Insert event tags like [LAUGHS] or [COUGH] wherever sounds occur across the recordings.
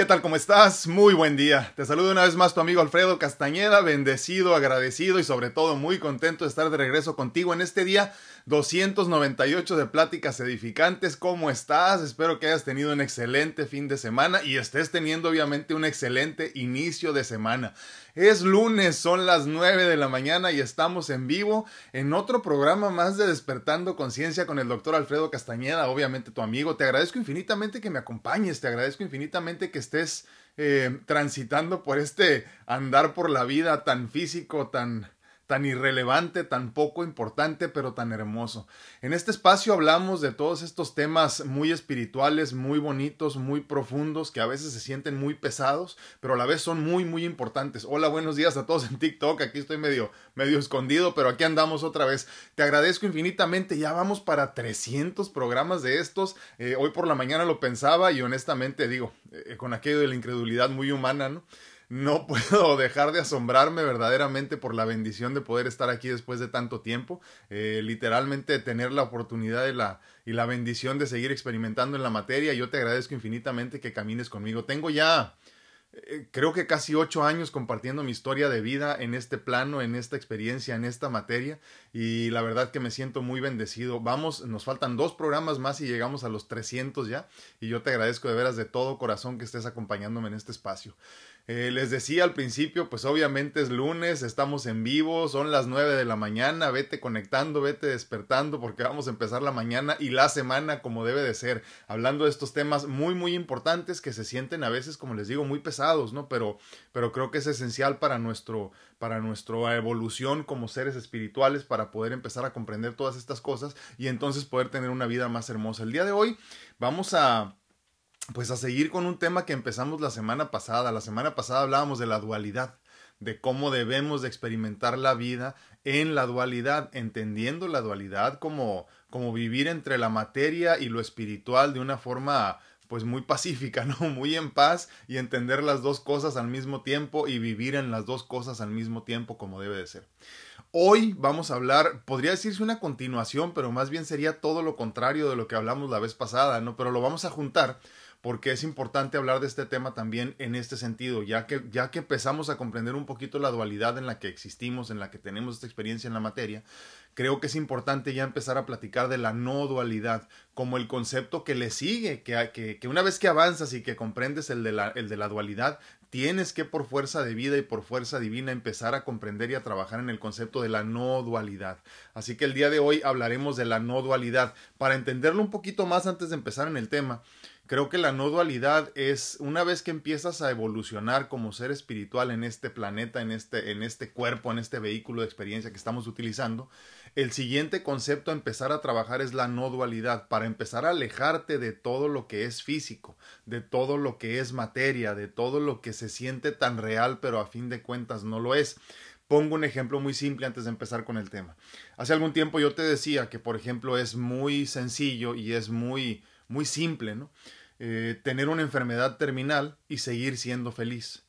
¿Qué tal? ¿Cómo estás? Muy buen día. Te saludo una vez más tu amigo Alfredo Castañeda, bendecido, agradecido y sobre todo muy contento de estar de regreso contigo en este día 298 de Pláticas Edificantes. ¿Cómo estás? Espero que hayas tenido un excelente fin de semana y estés teniendo obviamente un excelente inicio de semana. Es lunes, son las 9 de la mañana y estamos en vivo en otro programa más de Despertando Conciencia con el doctor Alfredo Castañeda, obviamente tu amigo. Te agradezco infinitamente que me acompañes, te agradezco infinitamente que estés eh, transitando por este andar por la vida tan físico, tan tan irrelevante, tan poco importante, pero tan hermoso. En este espacio hablamos de todos estos temas muy espirituales, muy bonitos, muy profundos, que a veces se sienten muy pesados, pero a la vez son muy, muy importantes. Hola, buenos días a todos en TikTok. Aquí estoy medio, medio escondido, pero aquí andamos otra vez. Te agradezco infinitamente. Ya vamos para 300 programas de estos. Eh, hoy por la mañana lo pensaba y honestamente digo, eh, con aquello de la incredulidad muy humana, ¿no? No [LAUGHS] puedo dejar de asombrarme verdaderamente por la bendición de poder estar aquí después de tanto tiempo. Eh, literalmente tener la oportunidad de la, y la bendición de seguir experimentando en la materia. Yo te agradezco infinitamente que camines conmigo. Tengo ya eh, creo que casi ocho años compartiendo mi historia de vida en este plano, en esta experiencia, en esta materia y la verdad que me siento muy bendecido. Vamos, nos faltan dos programas más y llegamos a los 300 ya y yo te agradezco de veras de todo corazón que estés acompañándome en este espacio. Eh, les decía al principio, pues obviamente es lunes, estamos en vivo, son las nueve de la mañana, vete conectando, vete despertando porque vamos a empezar la mañana y la semana como debe de ser, hablando de estos temas muy muy importantes que se sienten a veces, como les digo, muy pesados, ¿no? Pero, pero creo que es esencial para nuestro, para nuestra evolución como seres espirituales, para poder empezar a comprender todas estas cosas y entonces poder tener una vida más hermosa. El día de hoy vamos a pues a seguir con un tema que empezamos la semana pasada. La semana pasada hablábamos de la dualidad, de cómo debemos de experimentar la vida en la dualidad, entendiendo la dualidad como, como vivir entre la materia y lo espiritual de una forma pues muy pacífica, [LAUGHS] ¿no? Muy en paz y entender las dos cosas al mismo tiempo y vivir en las dos cosas al mismo tiempo como debe de ser. Hoy vamos a hablar, podría decirse una continuación, pero más bien sería todo lo contrario de lo que hablamos la vez pasada, ¿no? Pero lo vamos a juntar porque es importante hablar de este tema también en este sentido, ya que, ya que empezamos a comprender un poquito la dualidad en la que existimos, en la que tenemos esta experiencia en la materia, creo que es importante ya empezar a platicar de la no dualidad como el concepto que le sigue, que, que, una vez que avanzas y que comprendes el de, la, el de la dualidad, tienes que por fuerza de vida y por fuerza divina empezar a comprender y a trabajar en el concepto de la no dualidad. Así que el día de hoy hablaremos de la no dualidad. Para entenderlo un poquito más antes de empezar en el tema, Creo que la no dualidad es una vez que empiezas a evolucionar como ser espiritual en este planeta, en este, en este cuerpo, en este vehículo de experiencia que estamos utilizando, el siguiente concepto a empezar a trabajar es la no dualidad, para empezar a alejarte de todo lo que es físico, de todo lo que es materia, de todo lo que se siente tan real, pero a fin de cuentas no lo es. Pongo un ejemplo muy simple antes de empezar con el tema. Hace algún tiempo yo te decía que, por ejemplo, es muy sencillo y es muy, muy simple, ¿no? Eh, tener una enfermedad terminal y seguir siendo feliz.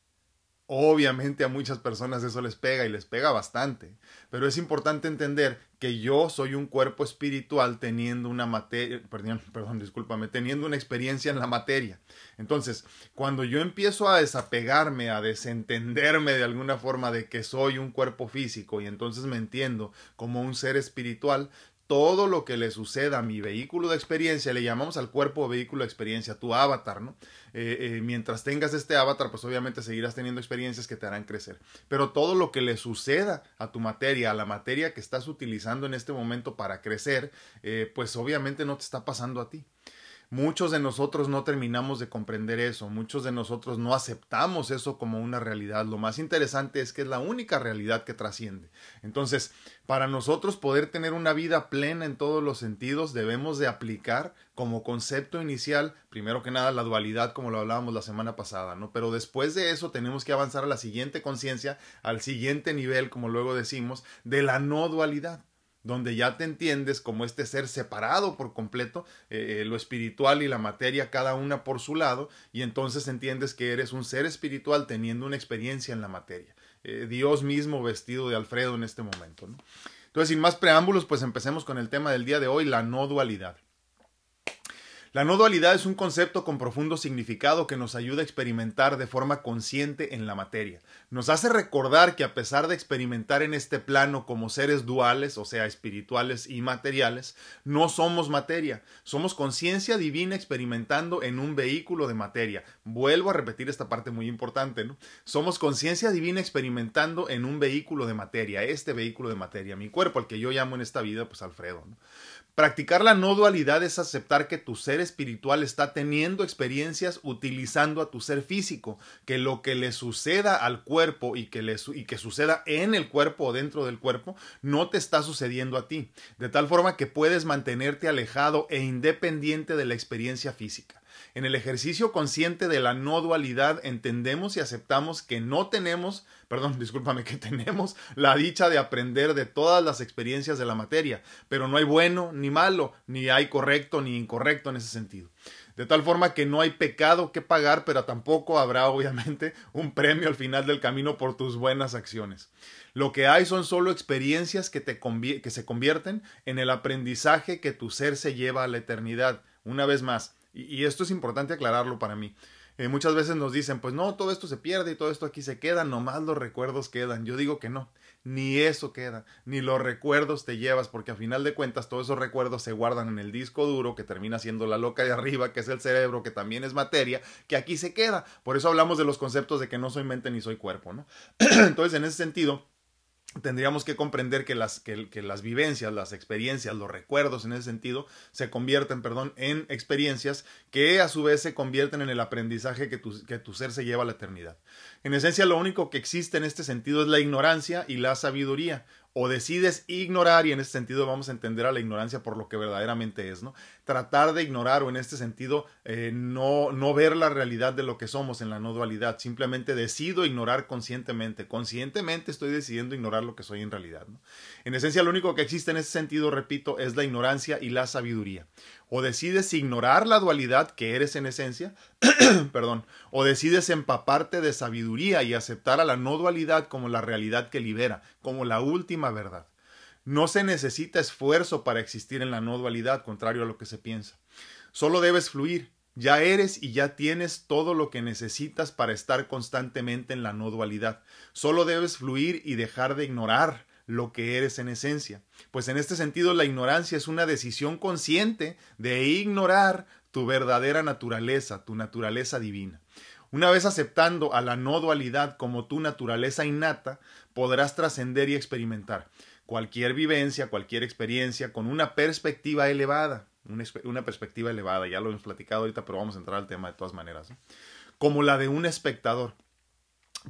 Obviamente a muchas personas eso les pega y les pega bastante, pero es importante entender que yo soy un cuerpo espiritual teniendo una materia, perdón, [LAUGHS] perdón, discúlpame, teniendo una experiencia en la materia. Entonces, cuando yo empiezo a desapegarme, a desentenderme de alguna forma de que soy un cuerpo físico y entonces me entiendo como un ser espiritual, todo lo que le suceda a mi vehículo de experiencia, le llamamos al cuerpo vehículo de experiencia, tu avatar, ¿no? Eh, eh, mientras tengas este avatar, pues obviamente seguirás teniendo experiencias que te harán crecer. Pero todo lo que le suceda a tu materia, a la materia que estás utilizando en este momento para crecer, eh, pues obviamente no te está pasando a ti. Muchos de nosotros no terminamos de comprender eso, muchos de nosotros no aceptamos eso como una realidad. Lo más interesante es que es la única realidad que trasciende. Entonces, para nosotros poder tener una vida plena en todos los sentidos, debemos de aplicar como concepto inicial, primero que nada, la dualidad, como lo hablábamos la semana pasada, ¿no? Pero después de eso tenemos que avanzar a la siguiente conciencia, al siguiente nivel, como luego decimos, de la no dualidad donde ya te entiendes como este ser separado por completo, eh, eh, lo espiritual y la materia cada una por su lado, y entonces entiendes que eres un ser espiritual teniendo una experiencia en la materia. Eh, Dios mismo vestido de Alfredo en este momento. Entonces, sin más preámbulos, pues empecemos con el tema del día de hoy, la no dualidad. La no dualidad es un concepto con profundo significado que nos ayuda a experimentar de forma consciente en la materia. Nos hace recordar que a pesar de experimentar en este plano como seres duales, o sea, espirituales y materiales, no somos materia, somos conciencia divina experimentando en un vehículo de materia. Vuelvo a repetir esta parte muy importante, ¿no? Somos conciencia divina experimentando en un vehículo de materia, este vehículo de materia, mi cuerpo, al que yo llamo en esta vida, pues Alfredo. Practicar la no dualidad es aceptar que tu ser espiritual está teniendo experiencias utilizando a tu ser físico, que lo que le suceda al cuerpo y que, le, y que suceda en el cuerpo o dentro del cuerpo no te está sucediendo a ti, de tal forma que puedes mantenerte alejado e independiente de la experiencia física. En el ejercicio consciente de la no dualidad entendemos y aceptamos que no tenemos, perdón, [LAUGHS] discúlpame, que tenemos la dicha de aprender de todas las experiencias de la materia, pero no hay bueno ni malo, ni hay correcto ni incorrecto en ese sentido. De tal forma que no hay pecado que pagar, pero tampoco habrá [LAUGHS] obviamente un premio al final del camino por tus buenas acciones. Lo que hay son solo experiencias que, te que se convierten en el aprendizaje que tu ser se lleva a la eternidad. Una vez más, y, esto es importante aclararlo para mí. Eh, muchas veces nos dicen, pues no, todo esto se pierde y todo esto aquí se queda, nomás los recuerdos quedan. Yo digo que no, ni eso queda, ni los recuerdos te llevas, porque a final de cuentas todos esos recuerdos se guardan en el disco duro, que termina siendo la loca de arriba, que es el cerebro, que también es materia, que aquí se queda. Por eso hablamos de los conceptos de que no soy mente ni soy cuerpo, ¿no? [CLEARS THROAT] Entonces, en ese sentido, tendríamos que comprender que las, que, las vivencias, las experiencias, los recuerdos en ese sentido se convierten, perdón, en experiencias que a su vez se convierten en el aprendizaje que tu, que tu ser se lleva a la eternidad. En esencia, lo único que existe en este sentido es la ignorancia y la sabiduría o decides ignorar, y en este sentido vamos a entender a la ignorancia por lo que verdaderamente es, ¿no? Tratar de ignorar o en este sentido eh, no, no ver la realidad de lo que somos en la no dualidad, simplemente decido ignorar conscientemente, conscientemente estoy decidiendo ignorar lo que soy en realidad. En esencia lo único que existe en ese sentido, repito, es la ignorancia y la sabiduría o decides ignorar la dualidad que eres en esencia, [CLEARS THROAT] perdón, o decides empaparte de sabiduría y aceptar a la no dualidad como la realidad que libera, como la última verdad. No se necesita esfuerzo para existir en la no dualidad, contrario a lo que se piensa. Solo debes fluir. Ya eres y ya tienes todo lo que necesitas para estar constantemente en la no dualidad. Solo debes fluir y dejar de ignorar lo que eres en esencia. Pues en este sentido la ignorancia es una decisión consciente de ignorar tu verdadera naturaleza, tu naturaleza divina. Una vez aceptando a la no dualidad como tu naturaleza innata, podrás trascender y experimentar cualquier vivencia, cualquier experiencia con una perspectiva elevada, una, perspectiva elevada, ya lo hemos platicado ahorita, pero vamos a entrar al tema de todas maneras, como la de un espectador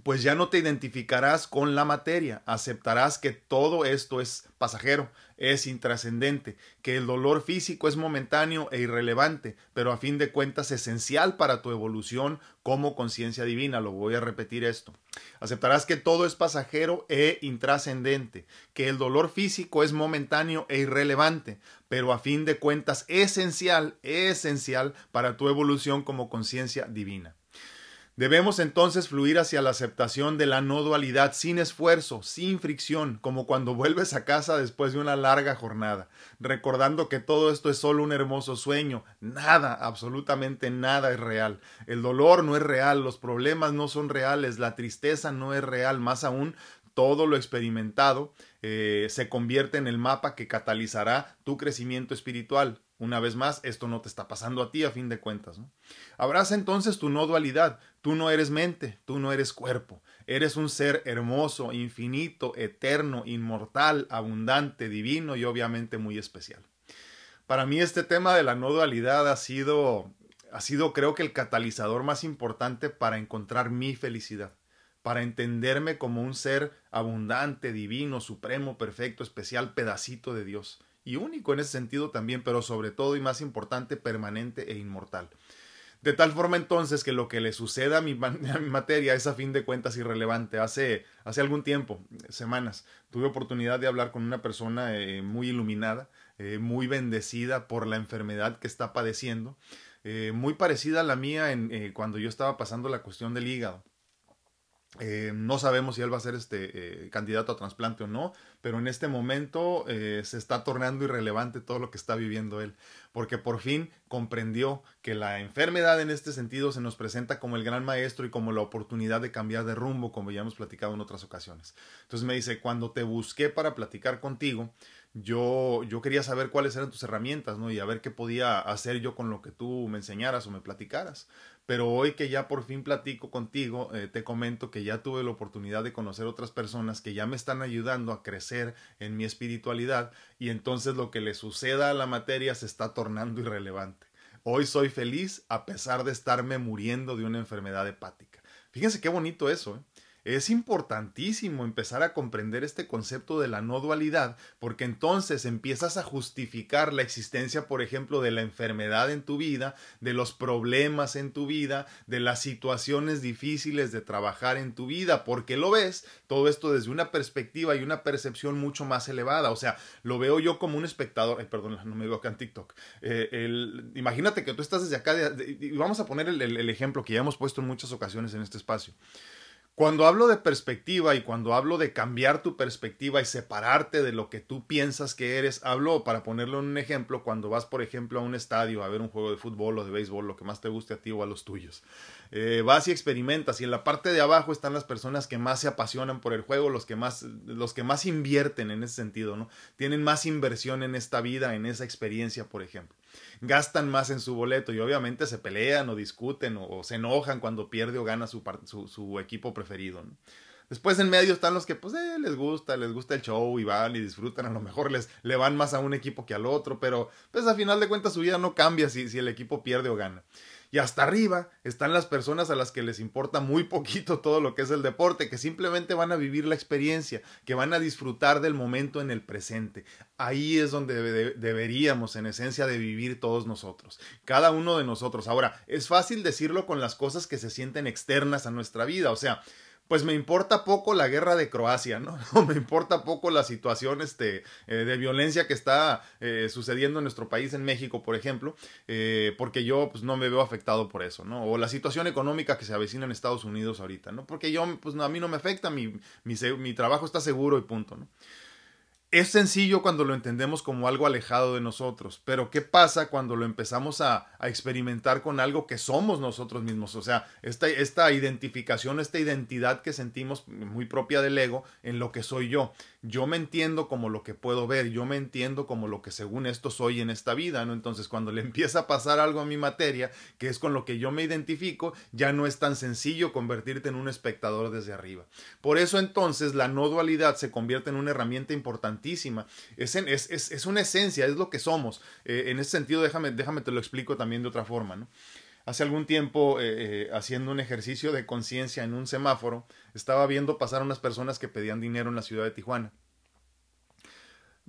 pues ya no te identificarás con la materia, aceptarás que todo esto es pasajero, es intrascendente, que el dolor físico es momentáneo e irrelevante, pero a fin de cuentas esencial para tu evolución como conciencia divina, lo voy a repetir esto. Aceptarás que todo es pasajero e intrascendente, que el dolor físico es momentáneo e irrelevante, pero a fin de cuentas esencial, esencial para tu evolución como conciencia divina. Debemos entonces fluir hacia la aceptación de la no dualidad sin esfuerzo, sin fricción, como cuando vuelves a casa después de una larga jornada, recordando que todo esto es solo un hermoso sueño, nada, absolutamente nada es real. El dolor no es real, los problemas no son reales, la tristeza no es real, más aún todo lo experimentado eh, se convierte en el mapa que catalizará tu crecimiento espiritual. Una vez más, esto no te está pasando a ti a fin de cuentas. ¿no? Abraza entonces tu no dualidad. Tú no eres mente, tú no eres cuerpo. Eres un ser hermoso, infinito, eterno, inmortal, abundante, divino y obviamente muy especial. Para mí este tema de la no dualidad ha sido, ha sido creo que el catalizador más importante para encontrar mi felicidad, para entenderme como un ser abundante, divino, supremo, perfecto, especial, pedacito de Dios y único en ese sentido también, pero sobre todo y más importante, permanente e inmortal. De tal forma entonces que lo que le suceda [LAUGHS] a mi, materia es a fin de cuentas irrelevante. Hace, hace algún tiempo, semanas, tuve oportunidad de hablar con una persona eh, muy iluminada, eh, muy bendecida por la enfermedad que está padeciendo, eh, muy parecida a la mía en, cuando yo estaba pasando la cuestión del hígado. Eh, no sabemos si él va a ser este eh, candidato a trasplante o no, pero en este momento eh, se está tornando irrelevante todo lo que está viviendo él, porque por fin comprendió que la enfermedad en este sentido se nos presenta como el gran maestro y como la oportunidad de cambiar de rumbo, como ya hemos platicado en otras ocasiones. Entonces me dice, cuando te busqué para platicar contigo, yo, yo quería saber cuáles eran tus herramientas, ¿no? Y a ver qué podía hacer yo con lo que tú me enseñaras o me platicaras. Pero hoy que ya por fin platico contigo, eh, te comento que ya tuve la oportunidad de conocer otras personas que ya me están ayudando a crecer en mi espiritualidad y entonces lo que le suceda a la materia se está tornando irrelevante. Hoy soy feliz a pesar de estarme muriendo de una enfermedad hepática. Fíjense qué bonito eso, ¿eh? Es importantísimo empezar a comprender este concepto de la no dualidad, porque entonces empiezas a justificar la existencia, por ejemplo, de la enfermedad en tu vida, de los problemas en tu vida, de las situaciones difíciles de trabajar en tu vida, porque lo ves todo esto desde una perspectiva y una percepción mucho más elevada. O sea, lo veo yo como un espectador. Ay, perdón, no me veo acá en TikTok. Eh, imagínate que tú estás desde acá, y vamos a poner el ejemplo que ya hemos puesto en muchas ocasiones en este espacio. Cuando hablo de perspectiva y cuando hablo de cambiar tu perspectiva y separarte de lo que tú piensas que eres, hablo, para ponerlo en un ejemplo, cuando vas, por ejemplo, a un estadio a ver un juego de fútbol o de béisbol, lo que más te guste a ti o a los tuyos. Eh, vas y experimentas y en la parte de abajo están las personas que más se apasionan por el juego, los que más, los que más invierten en ese sentido, ¿no? Tienen más inversión en esta vida, en esa experiencia, por ejemplo. Gastan más en su boleto y obviamente se pelean o discuten o, se enojan cuando pierde o gana su, su, equipo preferido. Después en medio están los que pues eh, les gusta, les gusta el show y van y disfrutan, a lo mejor les le van más a un equipo que al otro, pero pues a final de cuentas su vida no cambia si, si el equipo pierde o gana. Y hasta arriba están las personas a las que les importa muy poquito todo lo que es el deporte, que simplemente van a vivir la experiencia, que van a disfrutar del momento en el presente. Ahí es donde deberíamos, en esencia, de vivir todos nosotros, cada uno de nosotros. Ahora, es fácil decirlo con las cosas que se sienten externas a nuestra vida, o sea, pues me importa poco la guerra de Croacia, ¿no? [LAUGHS] me importa poco la situación este, eh, de violencia que está eh, sucediendo en nuestro país, en México, por ejemplo, eh, porque yo pues, no me veo afectado por eso, ¿no? O la situación económica que se avecina en Estados Unidos ahorita, ¿no? Porque yo, pues a mí no me afecta, mi, mi, mi trabajo está seguro y punto, ¿no? Es sencillo cuando lo entendemos como algo alejado de nosotros, pero ¿qué pasa cuando lo empezamos a, experimentar con algo que somos nosotros mismos? O sea, esta, identificación, esta identidad que sentimos muy propia del ego en lo que soy yo. Yo me entiendo como lo que puedo ver, yo me entiendo como lo que según esto soy en esta vida, ¿no? Entonces, cuando le [LAUGHS] empieza a pasar algo a mi materia, que es con lo que yo me identifico, ya no es tan sencillo convertirte en un espectador desde arriba. Por eso entonces la no dualidad se convierte en una herramienta importante es, es, es, una esencia, es lo que somos. Eh, en ese sentido, déjame, déjame te lo explico también de otra forma. ¿no? Hace algún tiempo, eh, eh, haciendo un ejercicio de conciencia en un semáforo, estaba viendo pasar unas personas que pedían dinero en la ciudad de Tijuana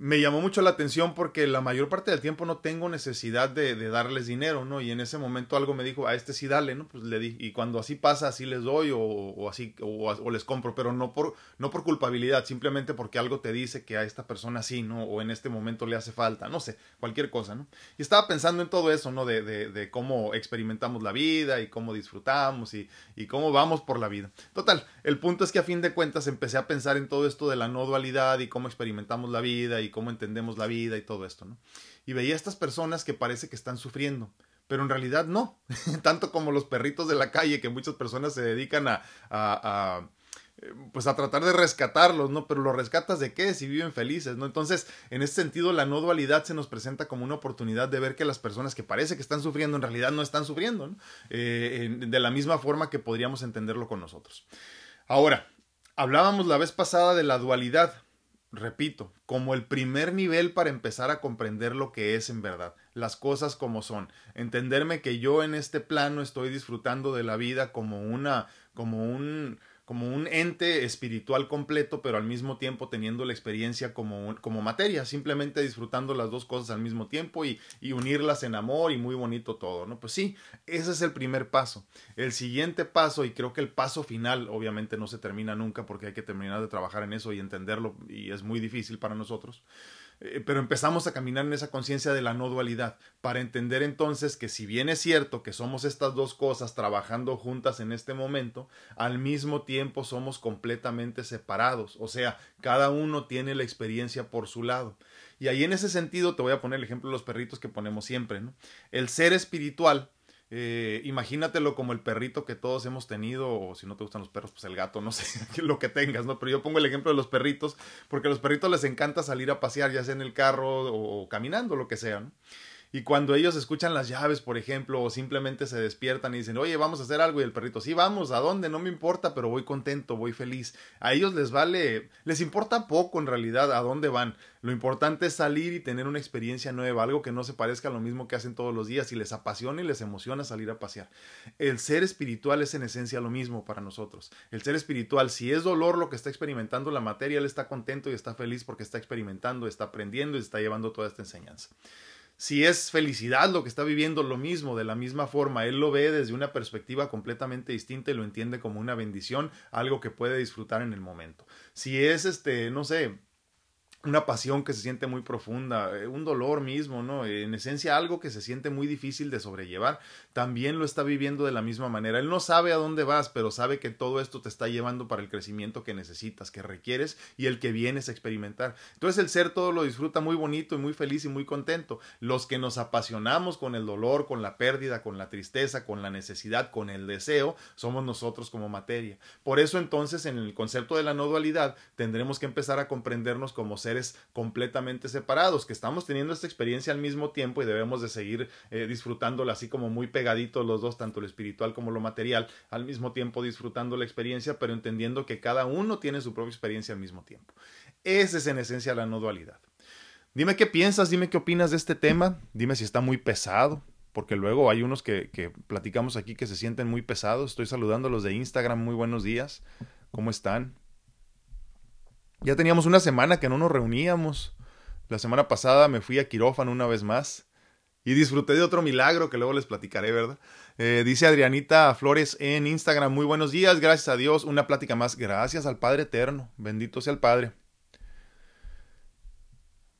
me llamó mucho la atención porque la mayor parte del tiempo no tengo necesidad de, darles dinero, ¿no? Y en ese momento algo me dijo, a este sí dale, ¿no? Pues le di. Y cuando así pasa, así les doy o, así, o, les compro, pero no por, no por culpabilidad, simplemente porque algo te dice que a esta persona sí, ¿no? O en este momento le hace falta, no sé, cualquier cosa, ¿no? Y estaba pensando en todo eso, ¿no? De, de, de cómo experimentamos la vida y cómo disfrutamos y, y cómo vamos por la vida. Total, el punto es que a fin de cuentas empecé a pensar en todo esto de la no dualidad y cómo experimentamos la vida y cómo entendemos la vida y todo esto, ¿no? Y veía a estas personas que parece que están sufriendo, pero en realidad no, [LAUGHS] tanto como los perritos de la calle que muchas personas se dedican a, pues a tratar de rescatarlos, ¿no? Pero los rescatas de qué? Si viven felices, ¿no? Entonces, en ese sentido, la no dualidad se nos presenta como una oportunidad de ver que las personas que parece que están sufriendo, en realidad no están sufriendo, ¿no? Eh, de la misma forma que podríamos entenderlo con nosotros. Ahora, hablábamos la vez pasada de la dualidad, repito, como el primer nivel para empezar a comprender lo que es en verdad, las cosas como son, entenderme que yo en este plano estoy disfrutando de la vida como una, como un, como un ente espiritual completo, pero al mismo tiempo teniendo la experiencia como, como materia, simplemente disfrutando las dos cosas al mismo tiempo y, y, unirlas en amor y muy bonito todo, ¿no? Pues sí, ese es el primer paso. El siguiente paso, y creo que el paso final, obviamente no se termina nunca porque hay que terminar de trabajar en eso y entenderlo y es muy difícil para nosotros. Eh, pero empezamos a caminar en esa conciencia de la no dualidad, para entender entonces que si bien es cierto que somos estas dos cosas trabajando juntas en este momento, al mismo tiempo somos completamente separados, o sea, cada uno tiene la experiencia por su lado. Y ahí en ese sentido te voy a poner el ejemplo de los perritos que ponemos siempre, ¿no? El ser espiritual eh, imagínatelo como el perrito que todos hemos tenido, o si no te gustan los perros, pues el gato, no [LAUGHS] sé, lo que tengas, ¿no? Pero yo pongo el ejemplo de los perritos, porque a los perritos les encanta salir a pasear, ya sea en el carro o caminando, lo que sea, ¿no? Y cuando ellos escuchan las llaves, por ejemplo, o simplemente se despiertan y dicen, oye, vamos a hacer algo, y el perrito, sí, vamos, ¿a dónde? No me importa, pero voy contento, voy feliz. A ellos les vale, les importa poco en realidad a dónde van. Lo importante es salir y tener una experiencia nueva, algo que no se parezca a lo mismo que hacen todos los días y les apasiona y les emociona salir a pasear. El ser espiritual es en esencia lo mismo para nosotros. El ser espiritual, si es dolor lo que está experimentando la materia, él está contento y está feliz porque está experimentando, está aprendiendo y está llevando toda esta enseñanza si es felicidad lo que está viviendo, lo mismo, de la misma forma, él lo ve desde una perspectiva completamente distinta y lo entiende como una bendición, algo que puede disfrutar en el momento. Si es este, no sé, una pasión que se siente muy profunda, eh, un dolor mismo, ¿no? En esencia algo que se siente muy difícil de sobrellevar, también lo está viviendo de la misma manera. Él no sabe a dónde vas, pero sabe que todo esto te está llevando para el crecimiento que necesitas, que requieres y el que vienes a experimentar. Entonces el ser todo lo disfruta muy bonito y muy feliz y muy contento. Los que nos apasionamos con el dolor, con la pérdida, con la tristeza, con la necesidad, con el deseo, somos nosotros como materia. Por eso entonces en el concepto de la no dualidad tendremos que empezar a comprendernos como completamente separados, que estamos teniendo esta experiencia al mismo tiempo y debemos de seguir eh, disfrutándola así como muy pegaditos los dos, tanto lo espiritual como lo material, al mismo tiempo disfrutando la experiencia, pero entendiendo que cada uno tiene su propia experiencia al mismo tiempo. Esa es en esencia la no dualidad. Dime qué piensas, dime qué opinas de este tema, dime si está muy pesado, porque luego hay unos que, que, platicamos aquí que se sienten muy pesados. Estoy saludando a los de Instagram, muy buenos días. ¿Cómo están? Ya teníamos una semana que no nos reuníamos. La semana pasada me fui a quirófano una vez más y disfruté de otro milagro que luego les platicaré, ¿verdad? Eh, dice Adrianita Flores en Instagram, muy buenos días, gracias a Dios, una plática más, gracias al Padre Eterno, bendito sea el Padre.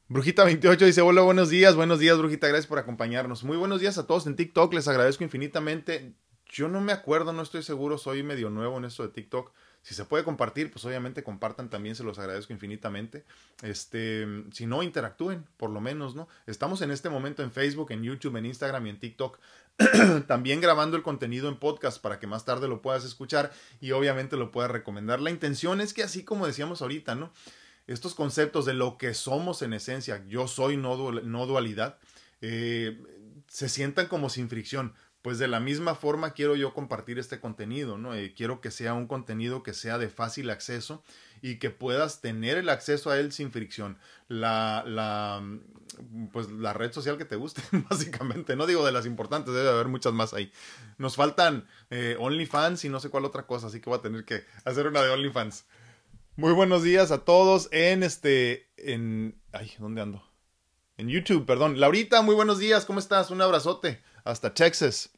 Brujita 28 dice, hola, buenos días, buenos días, Brujita, gracias por acompañarnos. Muy buenos días a todos en TikTok, les agradezco infinitamente. Yo no me acuerdo, no estoy seguro, soy medio nuevo en esto de TikTok. Si se puede compartir, pues obviamente compartan también, se los agradezco infinitamente. Este, si no, interactúen, por lo menos, ¿no? Estamos en este momento en Facebook, en YouTube, en Instagram y en TikTok. [CLEARS THROAT] también grabando el contenido en podcast para que más tarde lo puedas escuchar y obviamente lo puedas recomendar. La intención es que así como decíamos ahorita, ¿no? Estos conceptos de lo que somos en esencia, yo soy no, dualidad, eh, se sientan como sin fricción pues de la misma forma quiero yo compartir este contenido, ¿no? Eh, quiero que sea un contenido que sea de fácil acceso y que puedas tener el acceso a él sin fricción. La, la, pues la red social que te guste, [LAUGHS] básicamente. No digo de las importantes, debe haber muchas más ahí. Nos faltan eh, OnlyFans y no sé cuál otra cosa, así que voy a tener que hacer una de OnlyFans. Muy buenos días a todos en este, en, ay, ¿dónde ando? En YouTube, perdón. Laurita, muy buenos días, ¿cómo estás? Un abrazote hasta Texas.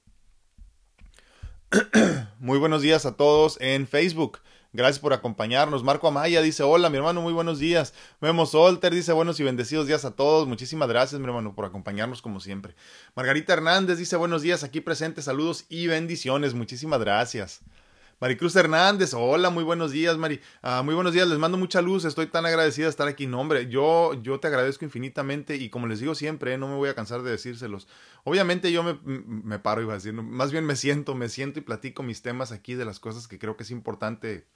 [CLEARS THROAT] muy buenos días a todos en Facebook. Gracias por acompañarnos. Marco Amaya dice, hola mi hermano, muy buenos días. Memo Solter dice, buenos y bendecidos días a todos. Muchísimas gracias mi hermano por acompañarnos como siempre. Margarita Hernández dice, buenos días aquí presente, saludos y bendiciones. Muchísimas gracias. Maricruz Hernández, hola, muy buenos días, Mari. Ah, muy buenos días, les mando mucha luz, estoy tan agradecida de estar aquí. No, hombre, yo, yo te agradezco infinitamente y como les digo siempre, eh, no me voy a cansar de decírselos. Obviamente yo me, paro, iba a decir, más bien me siento, me siento y platico mis temas aquí de las cosas que creo que es importante,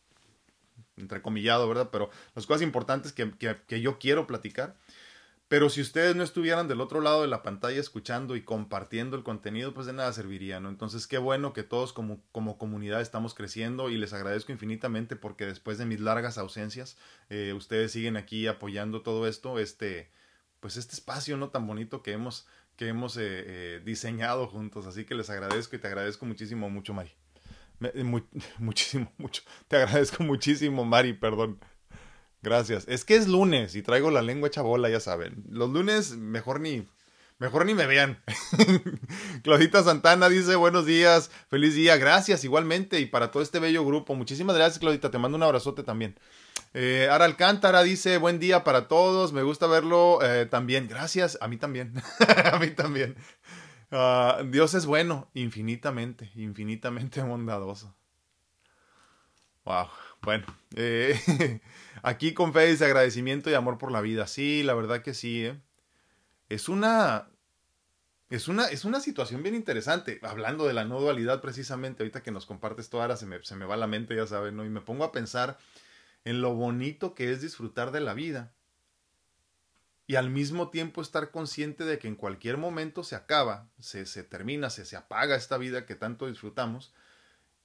entrecomillado, ¿verdad? Pero las cosas importantes que, que yo quiero platicar. Pero si ustedes no estuvieran del otro lado de la pantalla escuchando y compartiendo el contenido, pues de nada serviría, ¿no? Entonces, qué bueno que todos como, como comunidad estamos creciendo y les agradezco infinitamente porque después de mis largas ausencias, eh, ustedes siguen aquí apoyando todo esto, este, pues este espacio, ¿no? Tan bonito que hemos, que hemos eh, eh, diseñado juntos. Así que les agradezco y te agradezco muchísimo, mucho, Mari. [LAUGHS] muchísimo, mucho. Te agradezco muchísimo, Mari, perdón. Gracias. Es que es lunes y traigo la lengua hecha bola, ya saben. Los lunes mejor ni, Mejor ni me vean. [LAUGHS] Claudita Santana dice buenos días, feliz día, gracias igualmente y para todo este bello grupo. Muchísimas gracias Claudita, te mando un abrazote también. Eh, Ara Alcántara dice buen día para todos, me gusta verlo eh, también. Gracias, a mí también, [LAUGHS] a mí también. Ah, Dios es bueno, infinitamente, infinitamente bondadoso. Wow, bueno, eh, [LAUGHS] aquí con fe y agradecimiento y amor por la vida. Sí, la verdad que sí, ¿eh? es una, es una, es una situación bien interesante. Hablando de la no dualidad, precisamente, ahorita que nos compartes todo, ahora se me, se me va la mente, ya saben, ¿no? Y me pongo a pensar en lo bonito que es disfrutar de la vida. Y al mismo tiempo estar consciente de que en cualquier momento se acaba, se, se termina, se, se apaga esta vida que tanto disfrutamos.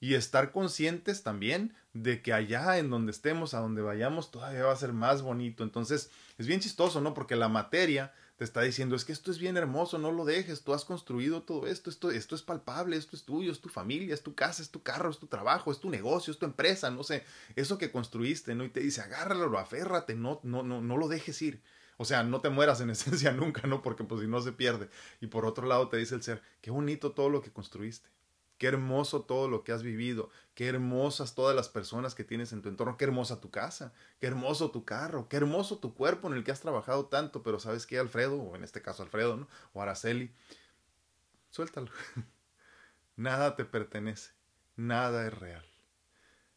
Y estar conscientes también de que allá en donde estemos, a donde vayamos, todavía va a ser más bonito. Entonces, es bien chistoso, ¿no? Porque la materia te está diciendo, es que esto es bien hermoso, no lo dejes, tú has construido todo esto, esto, esto es palpable, esto es tuyo, es tu familia, es tu casa, es tu carro, es tu trabajo, es tu negocio, es tu empresa, no sé, eso que construiste, ¿no? Y te dice, agárralo, aférrate, no, no, no, no lo dejes ir. O sea, no te mueras en [LAUGHS] esencia nunca, ¿no? Porque pues si no se pierde. Y por otro lado te dice el ser, qué bonito todo lo que construiste. Qué hermoso todo lo que has vivido, qué hermosas todas las personas que tienes en tu entorno, qué hermosa tu casa, qué hermoso tu carro, qué hermoso tu cuerpo en el que has trabajado tanto, pero sabes qué, Alfredo, o en este caso Alfredo, ¿no? O Araceli, suéltalo. [LAUGHS] nada te pertenece, nada es real.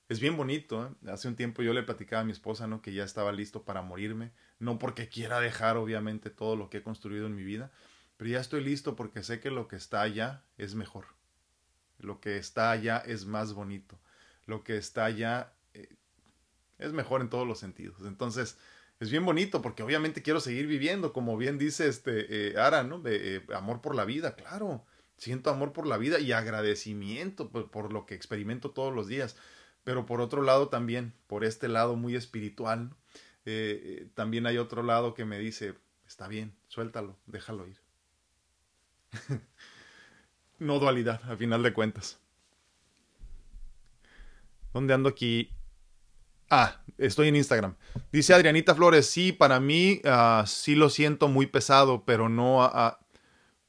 Es bien bonito, ¿eh? Hace un tiempo yo le platicaba a mi esposa, ¿no? Que ya estaba listo para morirme, no porque quiera dejar obviamente todo lo que he construido en mi vida, pero ya estoy listo porque sé que lo que está allá es mejor lo que está allá es más bonito. Lo que está allá eh, es mejor en todos los sentidos. Entonces, es bien bonito porque obviamente quiero seguir viviendo, como bien dice este eh, Ara, ¿no? Eh, amor por la vida, claro. Siento amor por la vida y agradecimiento por, lo que experimento todos los días. Pero por otro lado también, por este lado muy espiritual, también hay otro lado que me dice, está bien, suéltalo, déjalo ir. [LAUGHS] no dualidad, a final de cuentas. ¿Dónde ando aquí? Ah, estoy en Instagram. Dice Adrianita Flores, sí, para mí uh, sí lo siento muy pesado, pero no, uh,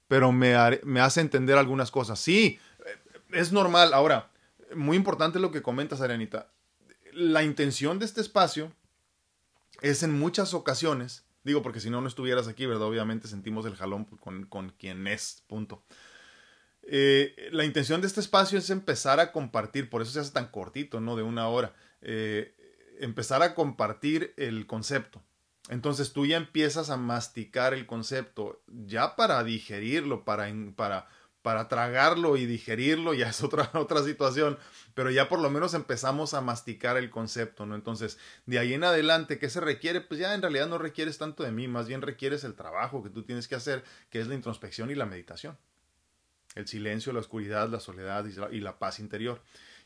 pero me, me hace entender algunas cosas. Sí, es normal. Ahora, muy importante lo que comentas, Adrianita. La intención de este espacio es en muchas ocasiones, digo porque si no, no estuvieras aquí, ¿verdad? Obviamente sentimos el jalón con, con quien es, punto. Eh, la intención de este espacio es empezar a compartir, por eso se hace tan cortito, ¿no? De una hora. Eh, empezar a compartir el concepto. Entonces tú ya empiezas a masticar el concepto, ya para digerirlo, para, para, para tragarlo y digerirlo, ya es otra, [LAUGHS] otra situación, pero ya por lo menos empezamos a masticar el concepto, ¿no? Entonces, de ahí en adelante, ¿qué se requiere? Pues ya en realidad no requieres tanto de mí, más bien requieres el trabajo que tú tienes que hacer, que es la introspección y la meditación el silencio, la oscuridad, la soledad y la, paz interior.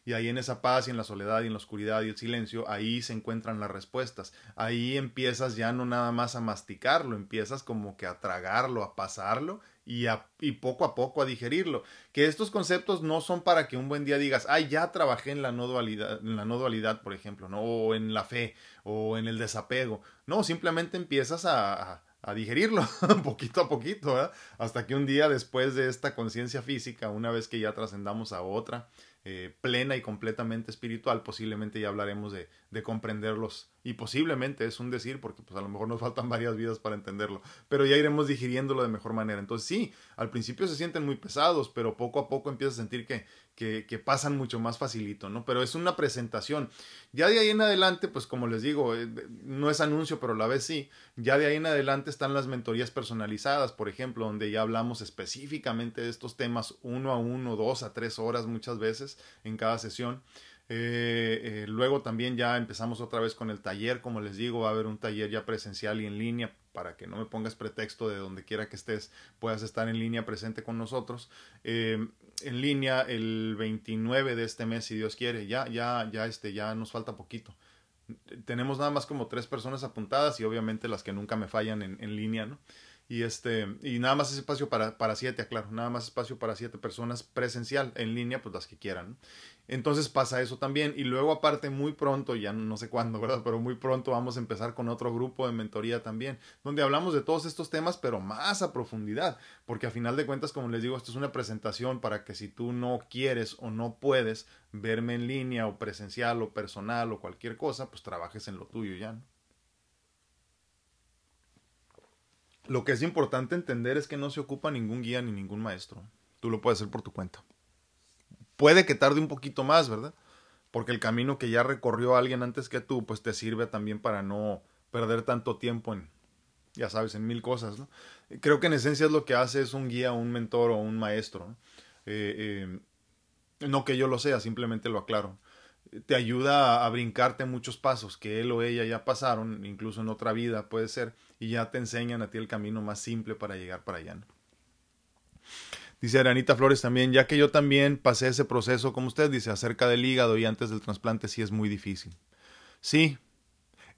Y ahí en esa paz y en la soledad y en la oscuridad y el silencio, ahí se encuentran las respuestas. Ahí empiezas ya no nada más a masticarlo, empiezas como que a tragarlo, a pasarlo y, a, y poco a poco a digerirlo. Que estos conceptos no son para que un buen día digas, ay, ya trabajé en la no dualidad, en la no dualidad, por ejemplo, ¿no? o en la fe, o en el desapego. No, simplemente empiezas a a digerirlo [LAUGHS] poquito a poquito, hasta que un día después de esta conciencia física, una vez que ya trascendamos a otra, eh, plena y completamente espiritual, posiblemente ya hablaremos de, de comprenderlos y posiblemente es un decir porque pues a lo mejor nos faltan varias vidas para entenderlo, pero ya iremos digiriéndolo de mejor manera. Entonces sí, al principio se sienten muy pesados, pero poco a poco empiezas a sentir que, que, pasan mucho más facilito, ¿no? Pero es una presentación. Ya de ahí en adelante, pues como les digo, eh, no es anuncio, pero la vez sí, ya de ahí en adelante están las mentorías personalizadas, por ejemplo, donde ya hablamos específicamente de estos temas uno a uno, dos a tres horas muchas veces en cada sesión. Eh, eh, luego también ya empezamos otra vez con el taller, como les digo, va a haber un taller ya presencial y en línea para que no me pongas pretexto de donde quiera que estés, puedas estar en línea presente con nosotros. En línea el 29 de este mes, si Dios quiere, ya, ya, ya, este, ya nos falta poquito. Tenemos nada más como tres personas apuntadas y obviamente las que nunca me fallan en, en línea, ¿no? Y, este, y nada más espacio para, para siete, aclaro, nada más espacio para siete personas presencial, en línea, pues las que quieran. Entonces pasa eso también. Y luego aparte muy pronto, ya no sé cuándo, ¿verdad? Pero muy pronto vamos a empezar con otro grupo de mentoría también, donde hablamos de todos estos temas, pero más a profundidad. Porque a final de cuentas, como les digo, esto es una presentación para que si tú no quieres o no puedes verme en línea o presencial o personal o cualquier cosa, pues trabajes en lo tuyo ya. Lo que es importante entender es que no se ocupa ningún guía ni ningún maestro. Tú lo puedes hacer por tu cuenta. Puede que tarde un poquito más, ¿verdad? Porque el camino que ya recorrió alguien antes que tú, pues te sirve también para no perder tanto tiempo en, ya sabes, en mil cosas, ¿no? Creo que en esencia es lo que hace es un guía, un mentor o un maestro. ¿no? Eh, eh, no que yo lo sea, simplemente lo aclaro. Te ayuda a, brincarte muchos pasos que él o ella ya pasaron, incluso en otra vida puede ser, y ya te enseñan a ti el camino más simple para llegar para allá. ¿no? Dice Aranita Flores también, ya que yo también pasé ese proceso, como usted dice, acerca del hígado y antes del trasplante, sí es muy difícil. Sí,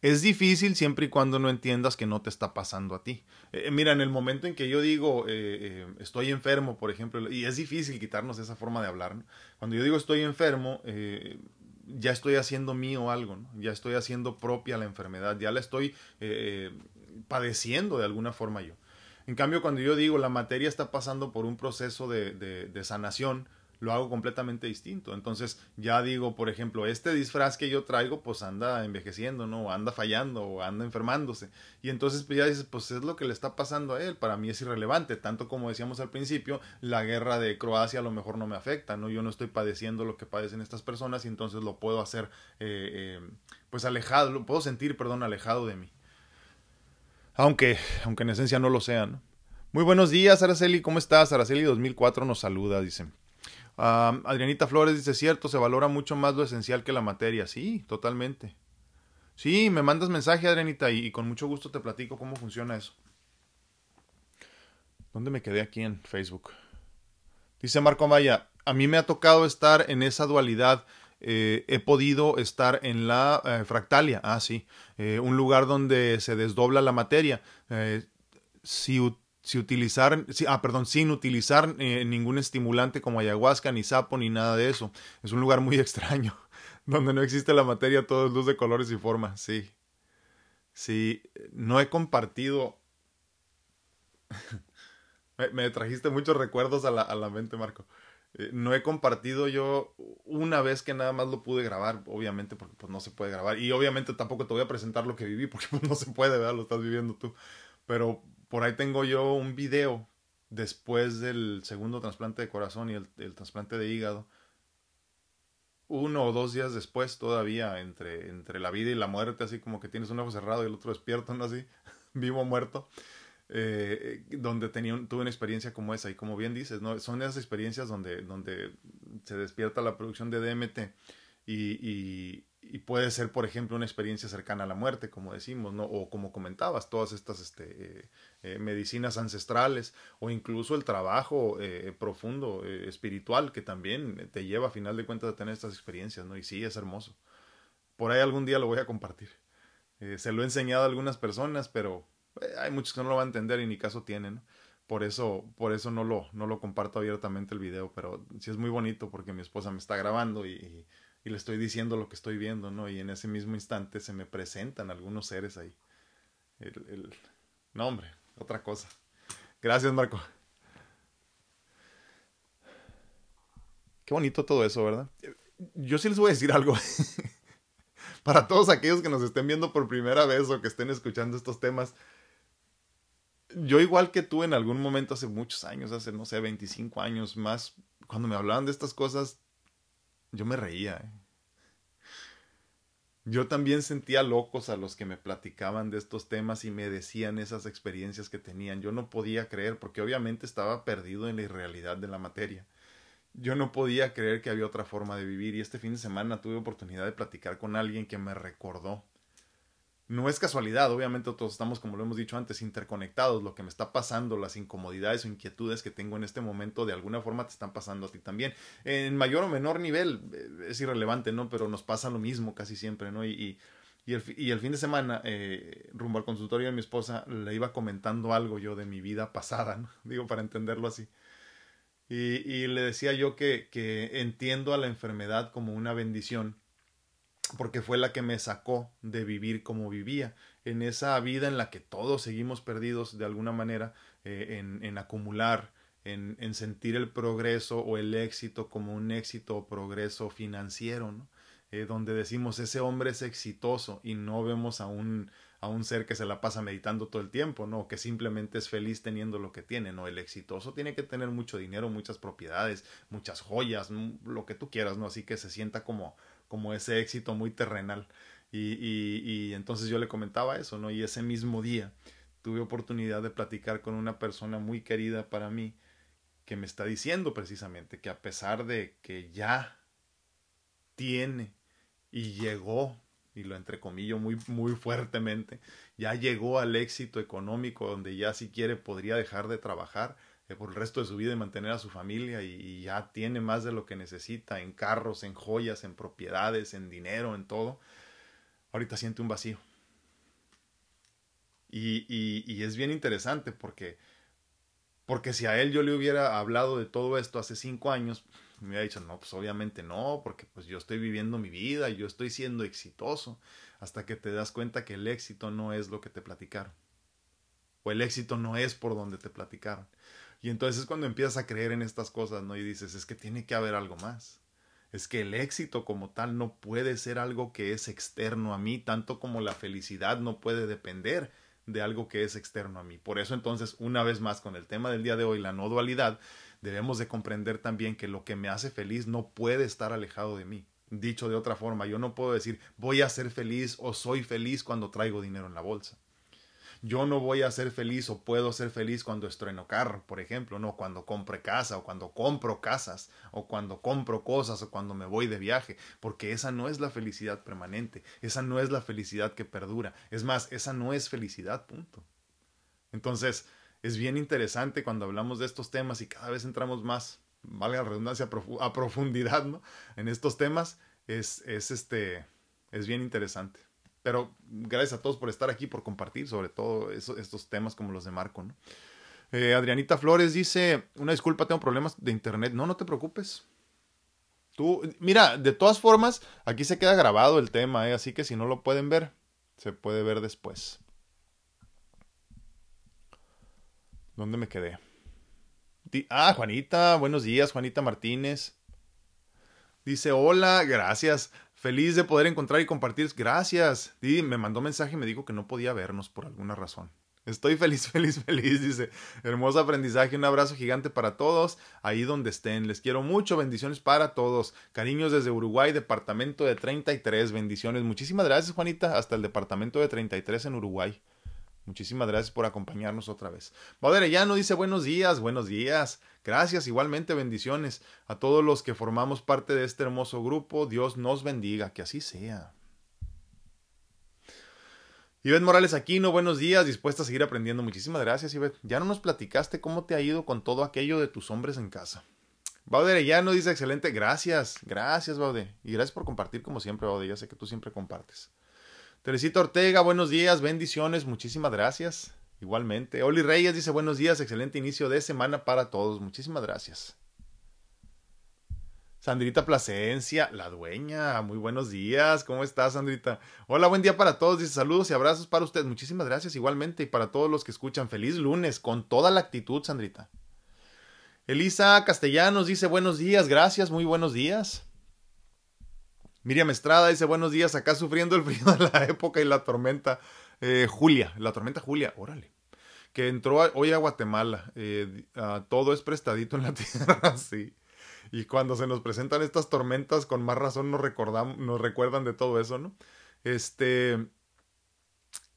es difícil siempre y cuando no entiendas que no te está pasando a ti. Eh, mira, en el momento en que yo digo eh, eh, estoy enfermo, por ejemplo, y es difícil quitarnos esa forma de hablar, ¿no? cuando yo digo estoy enfermo, ya estoy haciendo mío algo, ¿no? ya estoy haciendo propia la enfermedad, ya la estoy padeciendo de alguna forma yo. En cambio, cuando yo digo la materia está pasando por un proceso de, de, sanación, lo hago completamente distinto. Entonces ya digo, por ejemplo, este disfraz que yo traigo, pues anda envejeciendo, ¿no? O anda fallando, o anda enfermándose. Y entonces pues ya dices, pues es lo que le está pasando a él. Para mí es irrelevante. Tanto como decíamos al principio, la guerra de Croacia a lo mejor no me afecta, ¿no? Yo no estoy padeciendo lo que padecen estas personas y entonces lo puedo hacer, eh, eh, pues alejado, lo puedo sentir, perdón, alejado de mí. Aunque, aunque en esencia no lo sean. Muy buenos días, Araceli. ¿Cómo estás? Araceli 2004 nos saluda, dice. Adrianita Flores dice, cierto, se valora mucho más lo esencial que la materia. Sí, totalmente. Sí, me mandas mensaje, Adrianita, y, con mucho gusto te platico cómo funciona eso. ¿Dónde me quedé aquí en Facebook? Dice Marco Maya, a mí me ha tocado estar en esa dualidad eh, he podido estar en la eh, fractalia, ah, sí, eh, un lugar donde se desdobla la materia. si, si utilizar, ah, perdón, sin utilizar ningún estimulante como ayahuasca, ni sapo, ni nada de eso. Es un lugar muy [LAUGHS] extraño, donde no existe la materia, todo es luz de colores y forma, sí. Sí, no he compartido. [LAUGHS] me, trajiste muchos recuerdos a la, a la mente, Marco. Eh, no he compartido yo una vez que nada más lo pude grabar, obviamente, porque pues no se puede grabar. Y obviamente tampoco te voy a presentar lo que viví, [LAUGHS] porque pues, no se puede, ¿verdad? Lo estás viviendo tú. Pero por ahí tengo yo un video después del segundo trasplante de corazón y el, trasplante de hígado. Uno o dos días después, todavía, entre, entre la vida y la muerte, así como que tienes un ojo cerrado y el otro despierto, ¿no? Así, [LAUGHS] vivo o muerto eh, donde tenía, tuve una experiencia como esa. Y como bien dices, ¿no? son esas experiencias donde, donde se despierta la producción de DMT y, y, puede ser, por ejemplo, una experiencia cercana a la muerte, como decimos, ¿no? o como comentabas, todas estas este, eh, eh, medicinas ancestrales o incluso el trabajo eh, profundo, espiritual, que también te lleva a final de cuentas a tener estas experiencias. ¿no? Y sí, es hermoso. Por ahí algún día lo voy a compartir. se lo he enseñado a algunas personas, pero eh, hay muchos que no lo van a entender y ni caso tienen. Por eso, por eso no lo, no lo comparto abiertamente el video, pero sí es muy bonito porque mi esposa me está grabando y, y, le estoy diciendo lo que estoy viendo, ¿no? Y en ese mismo instante se me presentan algunos seres ahí. El, el... No, hombre, otra cosa. Gracias, Marco. Qué bonito todo eso, ¿verdad? Yo sí les voy a decir algo. [LAUGHS] Para todos aquellos que nos estén viendo por primera vez o que estén escuchando estos temas, yo igual que tú en algún momento hace muchos años, hace no sé, 25 años más, cuando me hablaban de estas cosas, yo me reía. ¿eh? Yo también sentía locos a los que me platicaban de estos temas y me decían esas experiencias que tenían. Yo no podía creer porque obviamente estaba perdido en la irrealidad de la materia. Yo no podía creer que había otra forma de vivir y este fin de semana tuve oportunidad de platicar con alguien que me recordó no es casualidad, obviamente todos estamos, como lo hemos dicho antes, interconectados. Lo que me está pasando, las incomodidades o inquietudes que tengo en este momento, de alguna forma te están pasando a ti también. En mayor o menor nivel, eh, es irrelevante, ¿no? Pero nos pasa lo mismo casi siempre, ¿no? Y, Y el, y el fin de semana, eh, rumbo al consultorio de mi esposa, le iba comentando algo yo de mi vida pasada, ¿no? [LAUGHS] Digo, para entenderlo así. Y, le decía yo que, que entiendo a la enfermedad como una bendición, porque fue la que me sacó de vivir como vivía, en esa vida en la que todos seguimos perdidos de alguna manera, eh, en, en, acumular, en, en, sentir el progreso o el éxito como un éxito o progreso financiero, ¿no? Eh, donde decimos ese hombre es exitoso y no vemos a un, a un ser que se la pasa meditando todo el tiempo, ¿no? Que simplemente es feliz teniendo lo que tiene, ¿no? El exitoso tiene que tener mucho dinero, muchas propiedades, muchas joyas, lo que tú quieras, ¿no? Así que se sienta como, como ese éxito muy terrenal. Y, y, y entonces yo le comentaba eso, ¿no? Y ese mismo día tuve oportunidad de platicar con una persona muy querida para mí que me está diciendo precisamente que a pesar de que ya tiene y llegó, y lo entrecomillo muy, muy fuertemente, ya llegó al éxito económico donde ya si quiere podría dejar de trabajar eh, por el resto de su vida y mantener a su familia y, ya tiene más de lo que necesita en carros, en joyas, en propiedades, en dinero, en todo, ahorita siente un vacío. Y, y, es bien interesante porque, porque si a él yo le hubiera hablado de todo esto hace cinco años, me hubiera dicho, no, pues obviamente no, porque pues yo estoy viviendo mi vida yo estoy siendo exitoso, hasta que te das cuenta que el éxito no es lo que te platicaron. O el éxito no es por donde te platicaron. Y entonces es cuando empiezas a creer en estas cosas, ¿no? Y dices, es que tiene que haber algo más. Es que el éxito como tal no puede ser algo que es externo a mí, tanto como la felicidad no puede depender de algo que es externo a mí. Por eso entonces, una vez más, con el tema del día de hoy, la no dualidad, debemos de comprender también que lo que me hace feliz no puede estar alejado de mí. Dicho de otra forma, yo no puedo decir voy a ser feliz o soy feliz cuando traigo dinero en la bolsa. Yo no voy a ser feliz o puedo ser feliz cuando estreno carro, por ejemplo, no cuando compre casa o cuando compro casas o cuando compro cosas o cuando me voy de viaje, porque esa no es la felicidad permanente, esa no es la felicidad que perdura. Es más, esa no es felicidad, punto. Entonces, es bien interesante cuando hablamos de estos temas y cada vez entramos más, valga la redundancia, a profundidad, ¿no? En estos temas, es, es, este, es bien interesante. Pero gracias a todos por estar aquí, por compartir sobre todo estos temas como los de Marco, ¿no? Eh, Adrianita Flores dice, una disculpa, tengo problemas de internet. No, no te preocupes. Tú, mira, de todas formas, aquí se queda grabado el tema, ¿eh? así que si no lo pueden ver, se puede ver después. ¿Dónde me quedé? Ah, Juanita, buenos días, Juanita Martínez. Dice, hola, gracias. Feliz de poder encontrar y compartir. Gracias. Y me mandó mensaje y me dijo que no podía vernos por alguna razón. Estoy [LAUGHS] feliz, feliz, feliz, dice. Hermoso aprendizaje, un abrazo gigante para todos, ahí donde estén. Les quiero mucho, bendiciones para todos. Cariños desde Uruguay, departamento de 33, bendiciones. Muchísimas gracias, Juanita, hasta el departamento de 33 en Uruguay. Muchísimas gracias por acompañarnos otra vez. no dice buenos días, buenos días. Gracias, igualmente bendiciones a todos los que formamos parte de este hermoso grupo. Dios nos bendiga, que así sea. Ivette Morales Aquino, buenos días, dispuesta a seguir aprendiendo. Muchísimas gracias, Ivette. Ya no nos platicaste cómo te ha ido con todo aquello de tus hombres en casa. Baude no dice excelente, gracias, gracias, Baude. Y gracias por compartir como siempre, Baude. Ya sé que tú siempre compartes. Teresita Ortega, buenos días, bendiciones, muchísimas gracias. Igualmente. Oli Reyes dice buenos días, excelente inicio de semana para todos. Muchísimas gracias. Sandrita Plasencia, la dueña, muy buenos días. ¿Cómo estás, Sandrita? Hola, buen día para todos. Dice saludos y abrazos para ustedes. Muchísimas gracias igualmente y para todos los que escuchan. Feliz lunes, con toda la actitud, Sandrita. Elisa Castellanos dice buenos días, gracias, muy buenos días. Miriam Estrada dice buenos días, acá sufriendo el frío de la época y la tormenta. Eh, Julia, la tormenta Julia, órale. Que entró hoy a Guatemala. Eh, todo es prestadito en la [LAUGHS] tierra, sí. Y cuando se nos presentan estas tormentas, con más razón nos, recordamos, nos recuerdan de todo eso, ¿no? Este.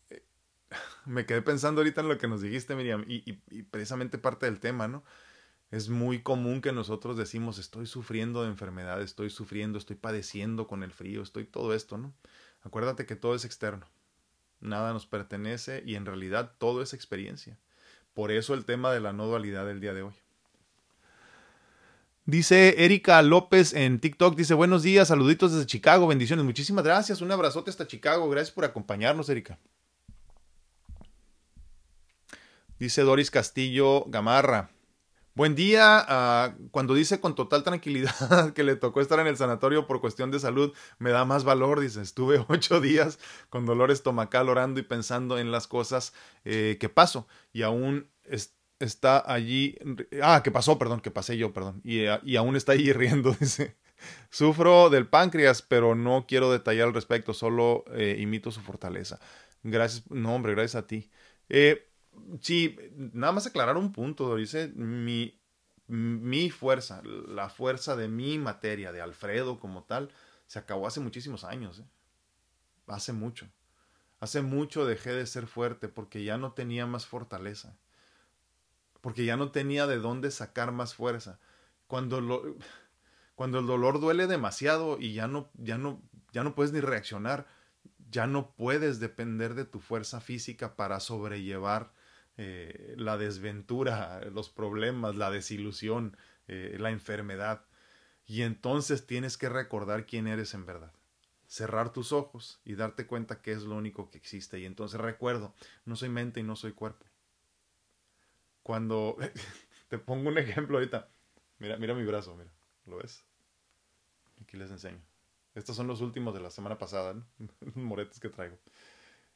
Eh, [SIGHS] me quedé pensando ahorita en lo que nos dijiste, Miriam, y, precisamente parte del tema, ¿no? Es muy común que nosotros decimos estoy sufriendo de enfermedad, estoy sufriendo, estoy padeciendo con el frío, estoy todo esto, ¿no? Acuérdate que todo es externo. Nada nos pertenece y en realidad todo es experiencia. Por eso el tema de la no dualidad del día de hoy. Dice Erika López en TikTok, dice buenos días, saluditos desde Chicago, bendiciones. Muchísimas gracias, un abrazote hasta Chicago, gracias por acompañarnos, Erika. Dice Doris Castillo Gamarra. Buen día. Ah, cuando dice con total tranquilidad [LAUGHS] que le tocó estar en el sanatorio por cuestión de salud, me da más valor. Dice, estuve [LAUGHS] ocho días con dolor estomacal orando y pensando en las cosas eh, que paso. Y aún está allí. Ah, que pasó, perdón, que pasé yo, perdón. Y, ah, y aún está allí [LAUGHS] riendo, dice. Sufro del páncreas, pero no quiero detallar al respecto, solo eh, imito su fortaleza. Gracias, no, hombre, gracias a ti. Eh, sí, nada más aclarar un punto, dice mi, mi fuerza, la fuerza de mi materia, de Alfredo como tal, se acabó hace muchísimos años. ¿eh? Hace mucho. Hace mucho dejé de ser fuerte porque ya no tenía más fortaleza. Porque ya no tenía de dónde sacar más fuerza. Cuando, lo, cuando el dolor duele demasiado y ya no, ya, no, ya no puedes ni reaccionar, ya no puedes depender de tu fuerza física para sobrellevar eh, la desventura, los problemas, la desilusión, eh, la enfermedad. Y entonces tienes que recordar quién eres en verdad. Cerrar tus ojos y darte cuenta que es lo único que existe. Y entonces recuerdo, no soy mente y no soy cuerpo. Cuando [LAUGHS] te pongo un ejemplo ahorita, mira, mira mi brazo, mira, ¿lo ves? Aquí les enseño. Estos son los últimos de la semana pasada, ¿no? [LAUGHS] moretes que traigo.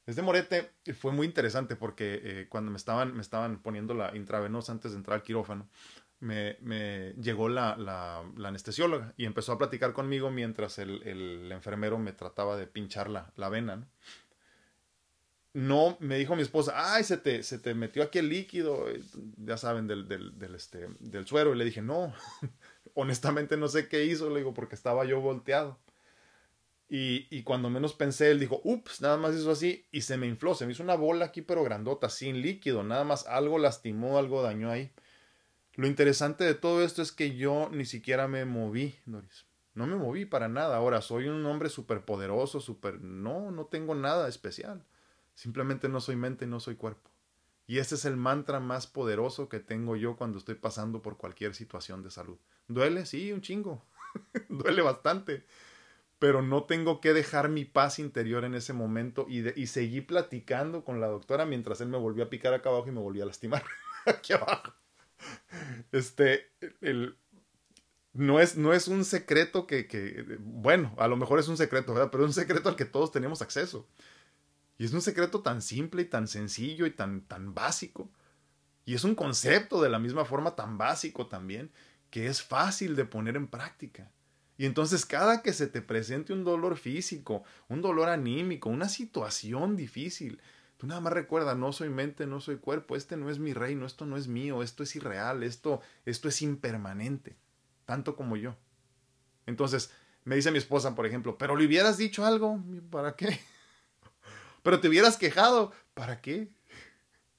Este morete fue muy interesante porque eh, cuando me estaban, me estaban poniendo la intravenosa antes de entrar al quirófano, me, me llegó la, la, anestesióloga y empezó a platicar conmigo mientras el, el enfermero me trataba de pinchar la, la vena. ¿no? no, me dijo mi esposa, ay, se te, se te metió aquí el líquido, eh, ya saben, del, del, del, este, del suero. Y le dije, no, [LAUGHS] honestamente no sé qué hizo, le digo, porque estaba yo volteado. Y, cuando menos pensé, él dijo, ups, nada más hizo así y se me infló, se me hizo una bola aquí pero grandota, sin líquido, nada más algo lastimó, algo dañó ahí. Lo interesante de todo esto es que yo ni siquiera me moví, Doris. No me moví para nada. Ahora, soy un hombre súper poderoso, súper... No, no tengo nada especial. Simplemente no soy mente, no soy cuerpo. Y ese es el mantra más poderoso que tengo yo cuando estoy pasando por cualquier situación de salud. ¿Duele? Sí, un chingo. [LAUGHS] Duele bastante pero no tengo que dejar mi paz interior en ese momento y, y seguí platicando con la doctora mientras él me volvió a picar acá abajo y me volvió a lastimar [LAUGHS] aquí abajo. Este, el, no, es, no es un secreto que, que, bueno, a lo mejor es un secreto, ¿verdad? Pero es un secreto al que todos tenemos acceso. Y es un secreto tan simple y tan sencillo y tan, tan básico. Y es un concepto de la misma forma tan básico también, que es fácil de poner en práctica. Y entonces cada que se te presente un dolor físico, un dolor anímico, una situación difícil, tú nada más recuerda, no soy mente, no soy cuerpo, este no es mi reino, esto no es mío, esto es irreal, esto, esto es impermanente, tanto como yo. Entonces, me dice mi esposa, por ejemplo, pero le hubieras dicho algo, ¿para qué? [LAUGHS] Pero te hubieras quejado, ¿para qué?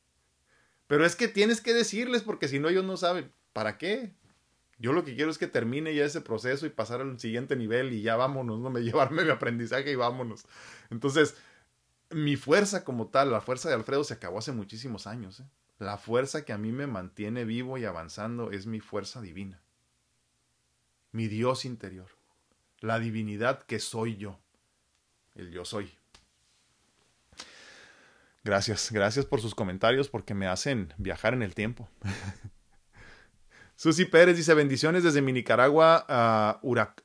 [LAUGHS] Pero es que tienes que decirles porque si no ellos no saben, ¿para qué? Yo lo que quiero es que termine ya ese proceso y pasar al siguiente nivel y ya vámonos, no [LAUGHS] me llevarme mi aprendizaje y vámonos. Entonces, mi fuerza como tal, la fuerza de Alfredo se acabó hace muchísimos años. ¿eh? La fuerza que a mí me mantiene vivo y avanzando es mi fuerza divina. Mi Dios interior. La divinidad que soy yo. El yo soy. Gracias, gracias por sus comentarios porque me hacen viajar en el tiempo. [LAUGHS] Susi Pérez dice bendiciones desde mi Nicaragua a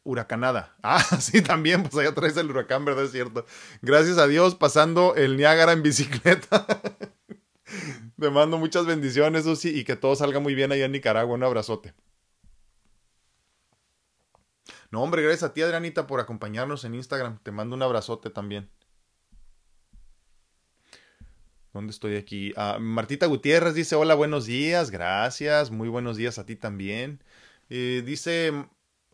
huracanada. [LAUGHS] Ah, sí, también, pues allá traes el huracán, ¿verdad? Es cierto. Gracias a Dios pasando el Niágara en bicicleta. [LAUGHS] Te mando muchas bendiciones, Susi, y que todo salga muy bien allá en Nicaragua. Un abrazote. No, hombre, gracias a ti, Adrianita, por acompañarnos en Instagram. Te mando un abrazote también. ¿Dónde estoy aquí? Ah, Martita Gutiérrez dice, hola, buenos días, gracias, muy buenos días a ti también. Eh, dice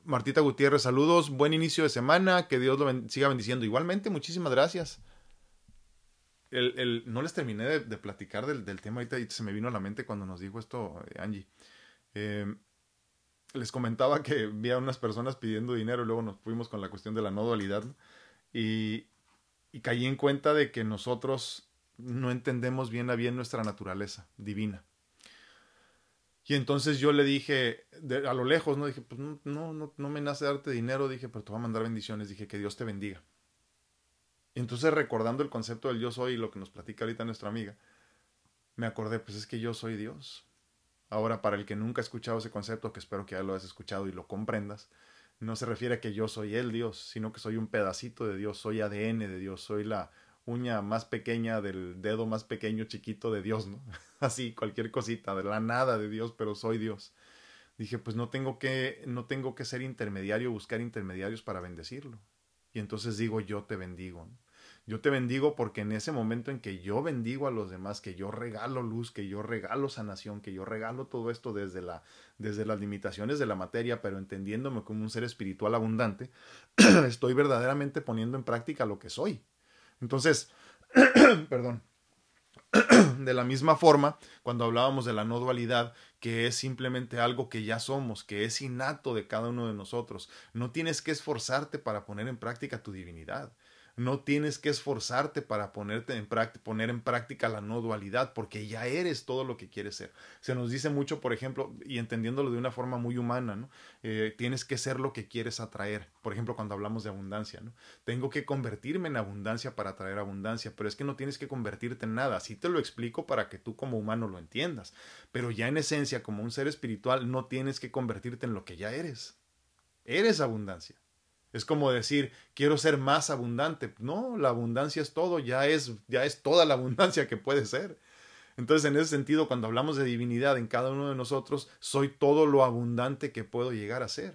Martita Gutiérrez, saludos, buen inicio de semana, que Dios lo siga bendiciendo. Igualmente, muchísimas gracias. El, el, no les terminé de, platicar del, del, tema, ahorita se me vino a la mente cuando nos dijo esto eh, Angie. Eh, les comentaba que vi a unas personas pidiendo dinero y luego nos fuimos con la cuestión de la no dualidad y, y caí en cuenta de que nosotros no entendemos bien a bien nuestra naturaleza divina. Y entonces yo le dije, a lo lejos, ¿no? Dije, pues no, no, no, me nace darte dinero, dije, pero te voy a mandar bendiciones, dije, que Dios te bendiga. Entonces recordando el concepto del yo soy y lo que nos platica ahorita nuestra amiga, me acordé, pues es que yo soy Dios. Ahora, para el que nunca ha escuchado ese concepto, que espero que ya lo hayas escuchado y lo comprendas, no se refiere a que yo soy el Dios, sino que soy un pedacito de Dios, soy ADN de Dios, soy la uña más pequeña del dedo más pequeño chiquito de Dios, ¿no? [LAUGHS] Así, cualquier cosita, de la nada de Dios, pero soy Dios. Dije, pues no tengo que, no tengo que ser intermediario, buscar intermediarios para bendecirlo. Y entonces digo, yo te bendigo. ¿no? Yo te bendigo porque en ese momento en que yo bendigo a los demás, que yo regalo luz, que yo regalo sanación, que yo regalo todo esto desde, la, desde las limitaciones de la materia, pero entendiéndome como un ser espiritual abundante, [CLEARS THROAT] estoy verdaderamente poniendo en práctica lo que soy. Entonces, [CLEARS THROAT] perdón. [CLEARS THROAT] de la misma forma, cuando hablábamos de la no dualidad, que es simplemente algo que ya somos, que es innato de cada uno de nosotros, no tienes que esforzarte para poner en práctica tu divinidad. No tienes que esforzarte para ponerte en poner en práctica la no dualidad, porque ya eres todo lo que quieres ser. Se nos dice mucho, por ejemplo, y entendiéndolo de una forma muy humana, ¿no? Eh, tienes que ser lo que quieres atraer. Por ejemplo, cuando hablamos de abundancia, ¿no? Tengo que convertirme en abundancia para atraer abundancia, pero es que no tienes que convertirte en nada. Así te lo explico para que tú como humano lo entiendas. Pero ya en esencia, como un ser espiritual, no tienes que convertirte en lo que ya eres. Eres abundancia. Es como decir, quiero ser más abundante. No, la abundancia es todo, ya es, ya es toda la abundancia que puede ser. Entonces, en ese sentido, cuando hablamos de divinidad en cada uno de nosotros, soy todo lo abundante que puedo llegar a ser.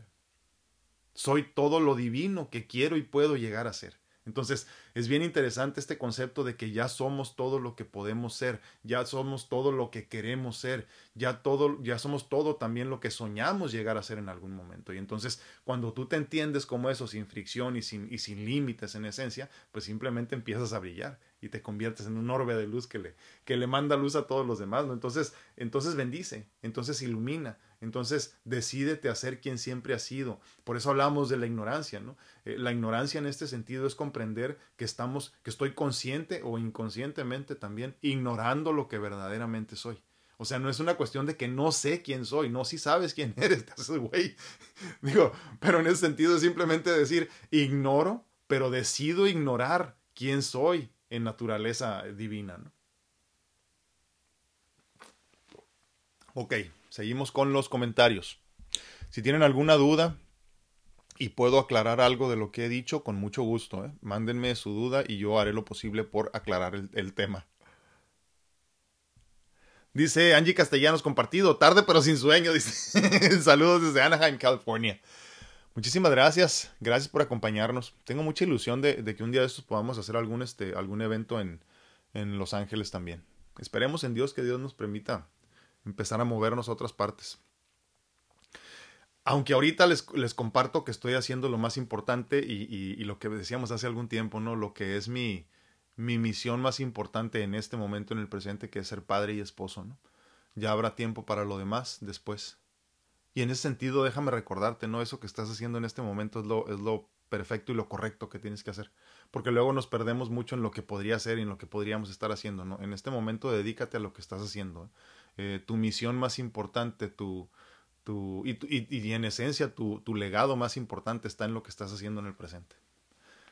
Soy todo lo divino que quiero y puedo llegar a ser. Entonces, es bien interesante este concepto de que ya somos todo lo que podemos ser, ya somos todo lo que queremos ser, ya todo, ya somos todo también lo que soñamos llegar a ser en algún momento. Y entonces, cuando tú te entiendes como eso, sin fricción y sin, y sin límites en esencia, pues simplemente empiezas a brillar y te conviertes en un orbe de luz que le, que le manda luz a todos los demás, ¿no? Entonces, entonces bendice, entonces ilumina, entonces decídete a ser quien siempre has sido. Por eso hablamos de la ignorancia, ¿no? Eh, la ignorancia en este sentido es comprender que estamos, que estoy consciente o inconscientemente también ignorando lo que verdaderamente soy. O sea, no es una cuestión de que no sé quién soy, no si sabes quién [LAUGHS] eres, güey. [LAUGHS] Digo, pero en ese sentido es simplemente decir, ignoro, pero decido ignorar quién soy en naturaleza divina. ¿no? Ok, seguimos con los comentarios. Si tienen alguna duda y puedo aclarar algo de lo que he dicho, con mucho gusto. ¿eh? Mándenme su duda y yo haré lo posible por aclarar el, tema. Dice Angie Castellanos compartido, tarde pero sin sueño. [LAUGHS] Saludos desde Anaheim, California. Muchísimas gracias, gracias por acompañarnos. Tengo mucha ilusión de, que un día de estos podamos hacer algún, este, algún evento en, en Los Ángeles también. Esperemos en Dios que Dios nos permita empezar a movernos a otras partes. Aunque ahorita les, les comparto que estoy haciendo lo más importante y, y, lo que decíamos hace algún tiempo, ¿no? Lo que es mi, mi misión más importante en este momento, en el presente, que es ser padre y esposo, ¿no? Ya habrá tiempo para lo demás después. Y en ese sentido, déjame recordarte, ¿no? Eso que estás haciendo en este momento es lo, es lo perfecto y lo correcto que tienes que hacer. Porque luego nos perdemos mucho en lo que podría ser y en lo que podríamos estar haciendo, ¿no? En este momento dedícate a lo que estás haciendo. ¿eh? Eh, tu misión más importante, tu, tu, y, en esencia tu, tu, legado más importante está en lo que estás haciendo en el presente.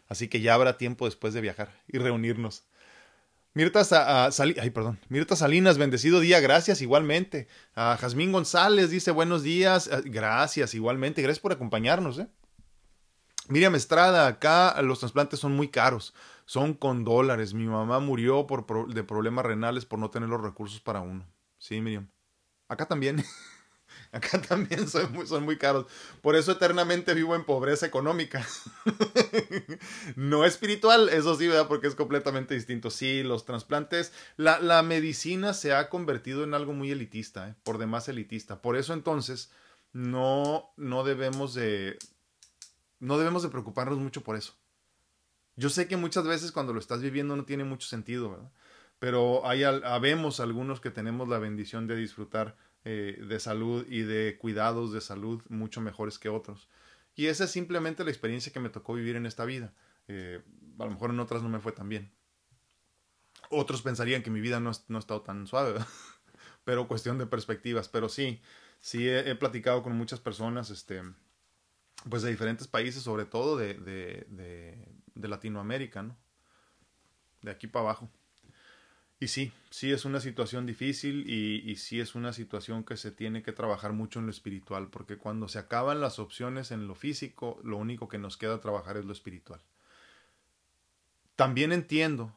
Así que ya habrá tiempo después de viajar y reunirnos. Mirta, Ay, perdón. Mirta Salinas, bendecido día, gracias igualmente. A Jazmín González dice buenos días, eh, gracias igualmente, gracias por acompañarnos. ¿eh? Miriam Estrada, acá los trasplantes son muy caros, son con dólares. Mi mamá murió por, de problemas renales por no tener los recursos para uno. Sí, Miriam. Acá también. [LAUGHS] Acá también son muy, son muy caros. Por eso eternamente vivo en pobreza económica. [LAUGHS] no espiritual, eso sí, ¿verdad? Porque es completamente distinto. Sí, los trasplantes, la, la medicina se ha convertido en algo muy elitista, ¿eh? por demás elitista. Por eso entonces no, no debemos de... No debemos de preocuparnos mucho por eso. Yo sé que muchas veces cuando lo estás viviendo no tiene mucho sentido, ¿verdad? Pero hay habemos algunos que tenemos la bendición de disfrutar eh, de salud y de cuidados de salud mucho mejores que otros. Y esa es simplemente la experiencia que me tocó vivir en esta vida. Eh, a lo mejor en otras no me fue tan bien. Otros pensarían que mi vida no, no ha estado tan suave, [LAUGHS] pero cuestión de perspectivas. Pero sí, sí he, platicado con muchas personas, este, pues de diferentes países, sobre todo de, de, de, de Latinoamérica, ¿no? De aquí para abajo. Y sí, sí es una situación difícil y, y, sí es una situación que se tiene que trabajar mucho en lo espiritual, porque cuando se acaban las opciones en lo físico, lo único que nos queda trabajar es lo espiritual. También entiendo,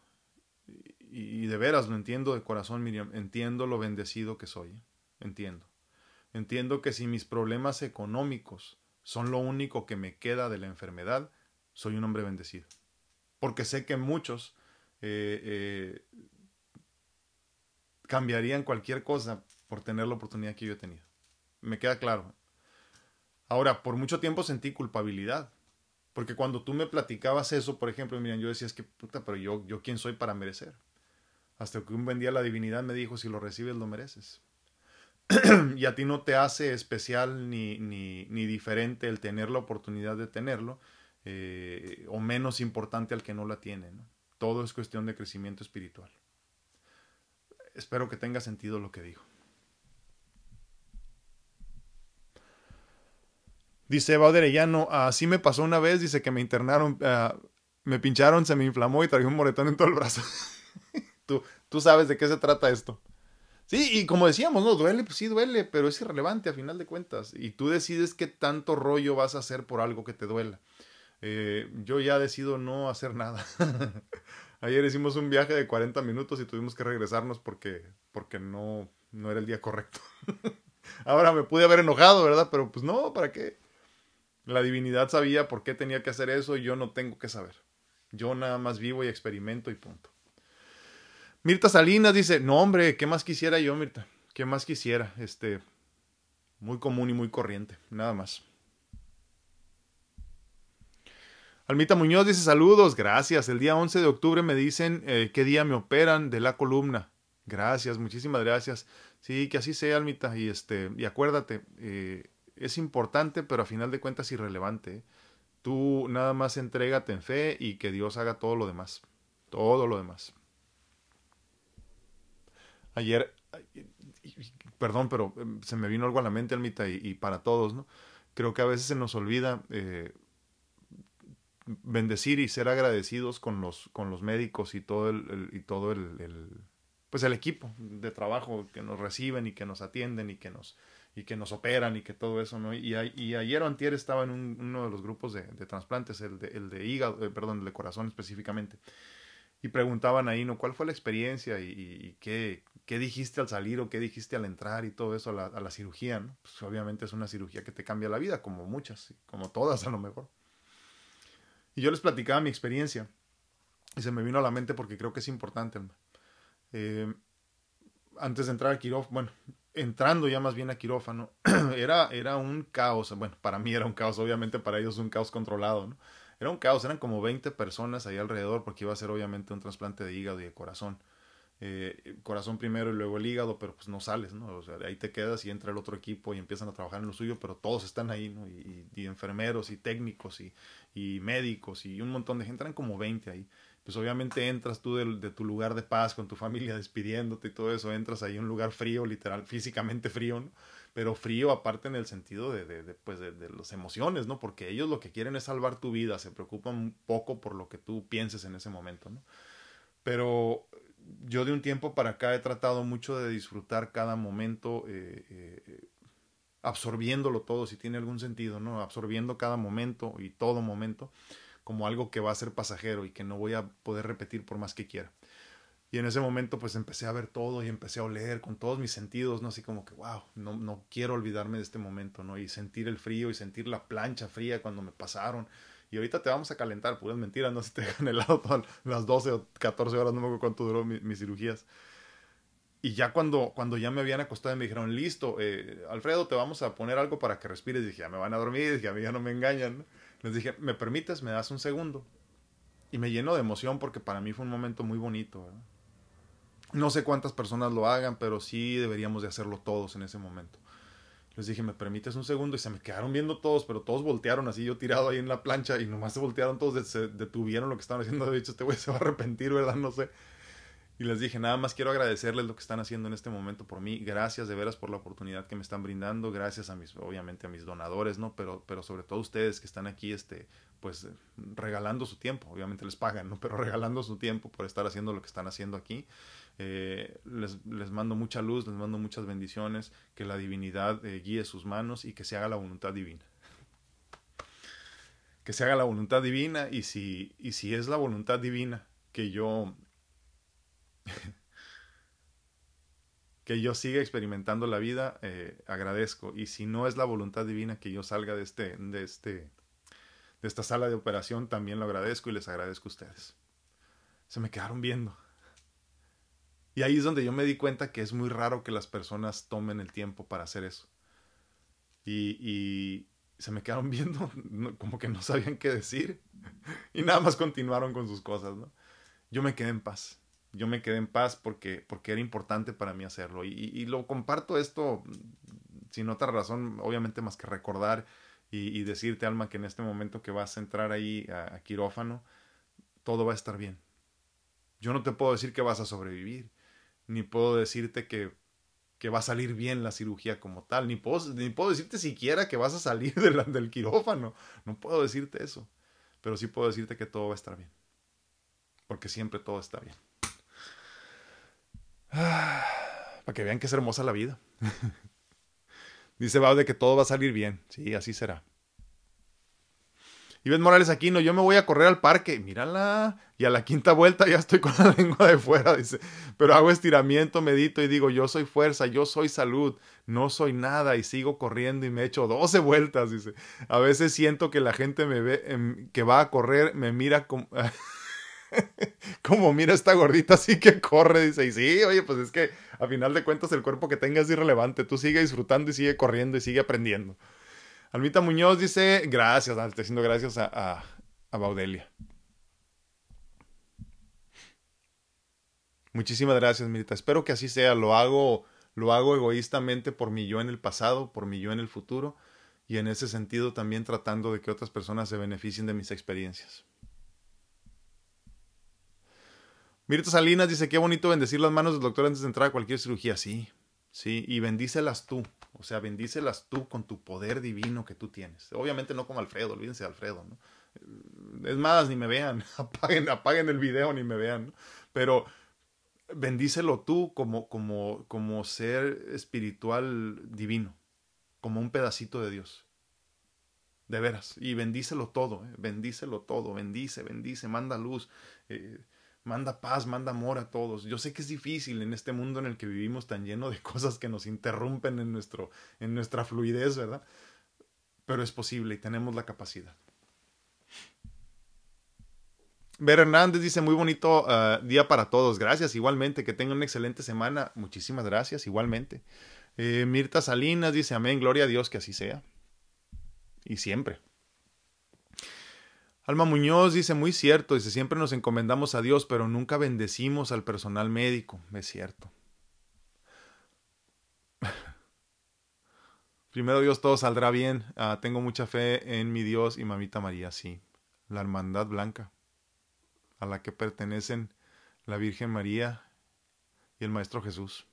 y, de veras lo entiendo de corazón, Miriam, entiendo lo bendecido que soy, entiendo. Entiendo que si mis problemas económicos son lo único que me queda de la enfermedad, soy un hombre bendecido. Porque sé que muchos eh, eh, cambiarían cualquier cosa por tener la oportunidad que yo he tenido. Me queda claro. Ahora, por mucho tiempo sentí culpabilidad. Porque cuando tú me platicabas eso, por ejemplo, miren, yo decía, es que puta, pero yo, yo quién soy para merecer. Hasta que un buen día la divinidad me dijo, si lo recibes, lo mereces. [CLEARS THROAT] y a ti no te hace especial ni, ni, ni, diferente el tener la oportunidad de tenerlo, eh, o menos importante al que no la tiene. Todo es cuestión de crecimiento espiritual. Espero que tenga sentido lo que digo. Dice Eva así me pasó una vez, dice que me internaron, ah, me pincharon, se me inflamó y traía un moretón en todo el brazo. [LAUGHS] tú, tú sabes de qué se trata esto. Sí, y como decíamos, no, duele, pues sí duele, pero es irrelevante a final de cuentas. Y tú decides qué tanto rollo vas a hacer por algo que te duela. Eh, yo ya decido no hacer nada. [LAUGHS] Ayer hicimos un viaje de 40 minutos y tuvimos que regresarnos porque, porque no, no era el día correcto. [LAUGHS] Ahora me pude haber enojado, ¿verdad? Pero pues no, ¿para qué? La divinidad sabía por qué tenía que hacer eso y yo no tengo que saber. Yo nada más vivo y experimento y punto. Mirta Salinas dice, no hombre, ¿qué más quisiera yo, Mirta? ¿Qué más quisiera? Este, muy común y muy corriente, nada más. Almita Muñoz dice saludos, gracias. El día 11 de octubre me dicen eh, qué día me operan de la columna. Gracias, muchísimas gracias. Sí, que así sea, Almita. Y este, y acuérdate, eh, es importante, pero a final de cuentas irrelevante. ¿eh? Tú nada más entrégate en fe y que Dios haga todo lo demás. Todo lo demás. Ayer, perdón, pero em, se me vino algo a la mente, Almita, y, y para todos, ¿no? Creo que a veces se nos olvida bendecir y ser agradecidos con los, con los médicos y todo el, y todo el, pues el equipo de trabajo que nos reciben y que nos atienden y que nos y que nos operan y que todo eso, ¿no? Y, y ayer o antier estaba en uno de los grupos de, de trasplantes, el de, el de hígado, eh, perdón, el de corazón específicamente, y preguntaban ahí, ¿no? ¿Cuál fue la experiencia y, y, qué, qué dijiste al salir o qué dijiste al entrar y todo eso a la, a la cirugía, ¿no? Pues obviamente es una cirugía que te cambia la vida, como muchas, como todas a lo mejor. Y yo les platicaba mi experiencia. Y se me vino a la mente porque creo que es importante. Eh, antes de entrar al quirófano, bueno, entrando ya más bien a quirófano, [CLEARS THROAT] era, era un caos. Bueno, para mí era un caos, obviamente para ellos un caos controlado, ¿no? Era un caos, eran como 20 personas ahí alrededor porque iba a ser obviamente un trasplante de hígado y de corazón. Eh, corazón primero y luego el hígado, pero pues no sales, ¿no? O sea, ahí te quedas y entra el otro equipo y empiezan a trabajar en lo suyo, pero todos están ahí, ¿no? Y, y enfermeros y técnicos y, y, médicos y un montón de gente, eran como 20 ahí. Pues obviamente entras tú de, de, tu lugar de paz con tu familia [LAUGHS] despidiéndote y todo eso, entras ahí en un lugar frío, literal, físicamente frío, ¿no? Pero frío aparte en el sentido de, de, de pues de las emociones, ¿no? Porque ellos lo que quieren es salvar tu vida, se preocupan un poco por lo que tú pienses en ese momento, ¿no? Pero yo de un tiempo para acá he tratado mucho de disfrutar cada momento, eh, eh, absorbiéndolo todo, si tiene algún sentido, ¿no? Absorbiendo cada momento y todo momento como algo que va a ser pasajero y que no voy a poder repetir por más que quiera. Y en ese momento pues empecé a ver todo y empecé a oler con todos mis sentidos, ¿no? Así como que, wow, no, no quiero olvidarme de este momento, ¿no? Y sentir el frío y sentir la plancha fría cuando me pasaron y ahorita te vamos a calentar, puras mentiras, no si te [LAUGHS] dejan helado todas las 12 o 14 horas, no me acuerdo cuánto duró mis cirugías. Y ya cuando, cuando ya me habían acostado y me dijeron, listo, eh, Alfredo, te vamos a poner algo para que respires. dije, ya me van a dormir, dije, a mí ya no me engañan. Les dije, ¿me permites? ¿Me das un segundo? Y me lleno de emoción porque para mí fue un momento muy bonito. No sé cuántas personas lo hagan, pero sí deberíamos de hacerlo todos en ese momento. Les dije, ¿me permites un segundo? Y se me quedaron viendo todos, pero todos voltearon así, yo tirado ahí en la plancha y nomás se voltearon todos, se detuvieron lo que estaban haciendo. De hecho, este güey [LAUGHS] se va a arrepentir, ¿verdad? No sé. Y les dije, nada más quiero agradecerles lo que están haciendo en este momento por mí. Gracias de veras por la oportunidad que me están brindando. Gracias a mis, obviamente, a mis donadores, ¿no? Pero, pero sobre todo ustedes que están aquí, este, pues, regalando su tiempo. Obviamente les pagan, ¿no? [LAUGHS] Pero regalando su tiempo por estar haciendo lo que están haciendo aquí. Eh, les, les, mando mucha luz, les mando muchas bendiciones. Que la divinidad eh, guíe sus manos y que se haga la voluntad divina. Que se haga la voluntad divina y si, y si es la voluntad divina que yo [LAUGHS] que yo siga experimentando la vida, eh, agradezco. Y si no es la voluntad divina que yo salga de este, de este, de esta sala de operación, también lo agradezco y les agradezco a ustedes. Se me quedaron viendo. Y ahí es donde yo me di cuenta que es muy raro que las personas tomen el tiempo para hacer eso. Y, se me quedaron [LAUGHS] viendo como que no sabían qué decir. [LAUGHS] Y nada más continuaron con sus cosas, ¿no? Yo me quedé en paz yo me quedé en paz porque, porque era importante para mí hacerlo. Y, lo comparto esto sin otra razón, obviamente más que recordar y, y, decirte, Alma, que en este momento que vas a entrar ahí a, a, quirófano, todo va a estar bien. Yo no te puedo decir que vas a sobrevivir, ni puedo decirte que, que va a salir bien la cirugía como tal, ni puedo, ni puedo decirte siquiera que vas a salir del, del quirófano. No puedo decirte eso, pero sí puedo decirte que todo va a estar bien, porque siempre todo está bien. [SIGHS] para que vean que es hermosa la vida. [LAUGHS] Dice Bau de que todo va a salir bien. Sí, así será. Ves Morales Aquino, yo me voy a correr al parque. Mírala. Y a la quinta vuelta ya estoy con la [LAUGHS] lengua de fuera, dice. Pero hago estiramiento, medito y digo, yo soy fuerza, yo soy salud, no soy nada. Y sigo corriendo y me echo 12 vueltas, dice. A veces siento que la gente me ve, em, que va a correr, me mira como... [LAUGHS] como mira esta gordita así que corre, dice, y sí, oye, pues es que a final de cuentas el cuerpo que tengas es irrelevante, tú sigue disfrutando y sigue corriendo y sigue aprendiendo. Almita Muñoz dice, gracias, ah, estoy diciendo gracias a, a, a Baudelia. Muchísimas gracias, Mirita. Espero que así sea. Lo hago, lo hago egoístamente por mi yo en el pasado, por mi yo en el futuro, y en ese sentido también tratando de que otras personas se beneficien de mis experiencias. Mirta Salinas dice, qué bonito bendecir las manos del doctor antes de entrar a cualquier cirugía. Sí, sí, y bendícelas tú. O sea, bendícelas tú con tu poder divino que tú tienes. Obviamente no como Alfredo, olvídense de Alfredo, ¿no? Es más, ni me vean, [LAUGHS] apaguen, apaguen el video, ni me vean. Pero bendícelo tú como, como, como ser espiritual divino, como un pedacito de Dios. De veras. Y bendícelo todo, ¿eh? bendícelo todo, bendice, bendice, manda luz. Eh, manda paz, manda amor a todos. Yo sé que es difícil en este mundo en el que vivimos tan lleno de [LAUGHS] cosas que nos interrumpen en, nuestro, en nuestra fluidez, ¿verdad? Pero es posible y tenemos la capacidad. Ver Hernández dice muy bonito uh, día para todos. Gracias, igualmente. Que tengan una excelente semana. Muchísimas gracias, igualmente. Eh, Mirta Salinas dice amén, gloria a Dios que así sea. Y siempre. Alma Muñoz dice, muy cierto, dice, siempre nos encomendamos a Dios, pero nunca bendecimos al personal médico. Es cierto. [LAUGHS] Primero Dios, todo saldrá bien. Uh, tengo mucha fe en mi Dios y mamita María, sí. La hermandad blanca, a la que pertenecen la Virgen María y el Maestro Jesús.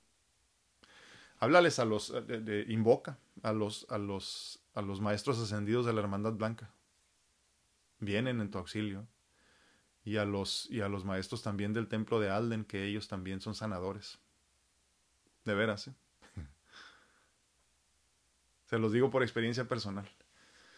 Háblales a los, de, de, invoca a los, a los, a los maestros ascendidos de la hermandad blanca vienen en tu auxilio. Y a los, y a los maestros también del templo de Alden, que ellos también son sanadores. De veras, ¿eh? [LAUGHS] Se los digo por experiencia personal.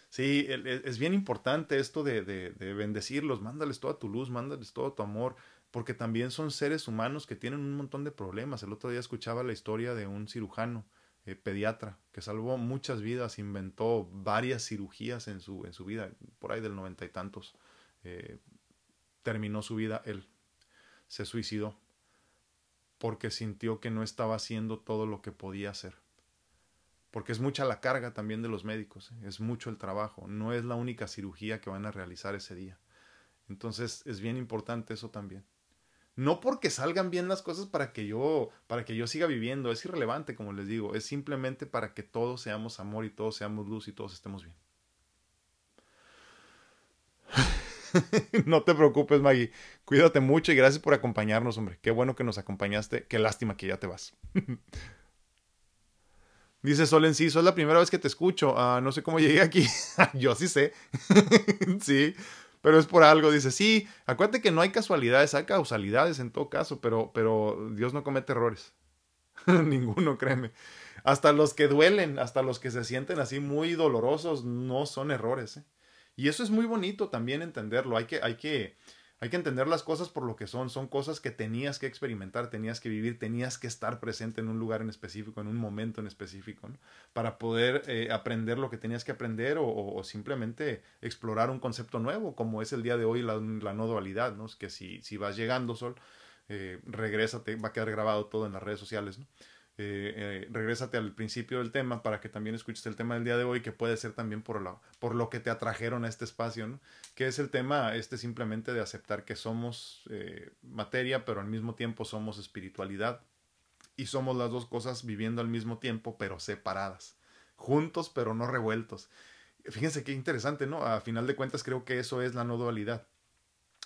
Sí, es bien importante esto de, de, de, bendecirlos, mándales toda tu luz, mándales todo tu amor, porque también son seres humanos que tienen un montón de problemas. El otro día escuchaba la historia de un cirujano eh, pediatra que salvó muchas vidas, inventó varias cirugías en su, en su vida, por ahí del noventa y tantos. Eh, terminó su vida él, se suicidó porque sintió que no estaba haciendo todo lo que podía hacer. Porque es mucha la carga también de los médicos, es mucho el trabajo, no es la única cirugía que van a realizar ese día. Entonces es bien importante eso también. No porque salgan bien las cosas para que yo, para que yo siga viviendo, es irrelevante, como les digo, es simplemente para que todos seamos amor y todos seamos luz y todos estemos bien. [LAUGHS] no te preocupes, Maggie. Cuídate mucho y gracias por acompañarnos, hombre. Qué bueno que nos acompañaste. Qué lástima que ya te vas. [LAUGHS] Dice Sol Enciso, es la primera vez que te escucho. Ah, no sé cómo llegué aquí. [LAUGHS] Yo sí sé. sí, pero es por algo. Dice, sí, acuérdate que no hay casualidades, hay causalidades en todo caso, pero, pero Dios no comete errores. [LAUGHS] Ninguno, créeme. Hasta los que duelen, hasta los que se sienten así muy dolorosos, no son errores. ¿eh? Y eso es muy bonito también entenderlo. Hay que, hay que, hay que entender las cosas por lo que son. Son cosas que tenías que experimentar, tenías que vivir, tenías que estar presente en un lugar en específico, en un momento en específico, ¿no? para poder eh, aprender lo que tenías que aprender o, simplemente explorar un concepto nuevo, como es el día de hoy la, no dualidad, ¿no? Que si, si vas llegando, Sol, eh, regrésate, va a quedar grabado todo en las redes sociales, ¿no? Eh, eh, regrésate al principio del tema para que también escuches el tema del día de hoy, que puede ser también por, la, por lo que te atrajeron a este espacio, que es el tema este simplemente de aceptar que somos eh, materia, pero al mismo tiempo somos espiritualidad y somos las dos cosas viviendo al mismo tiempo, pero separadas, juntos, pero no revueltos. Fíjense qué interesante, ¿no? A final de cuentas creo que eso es la no dualidad.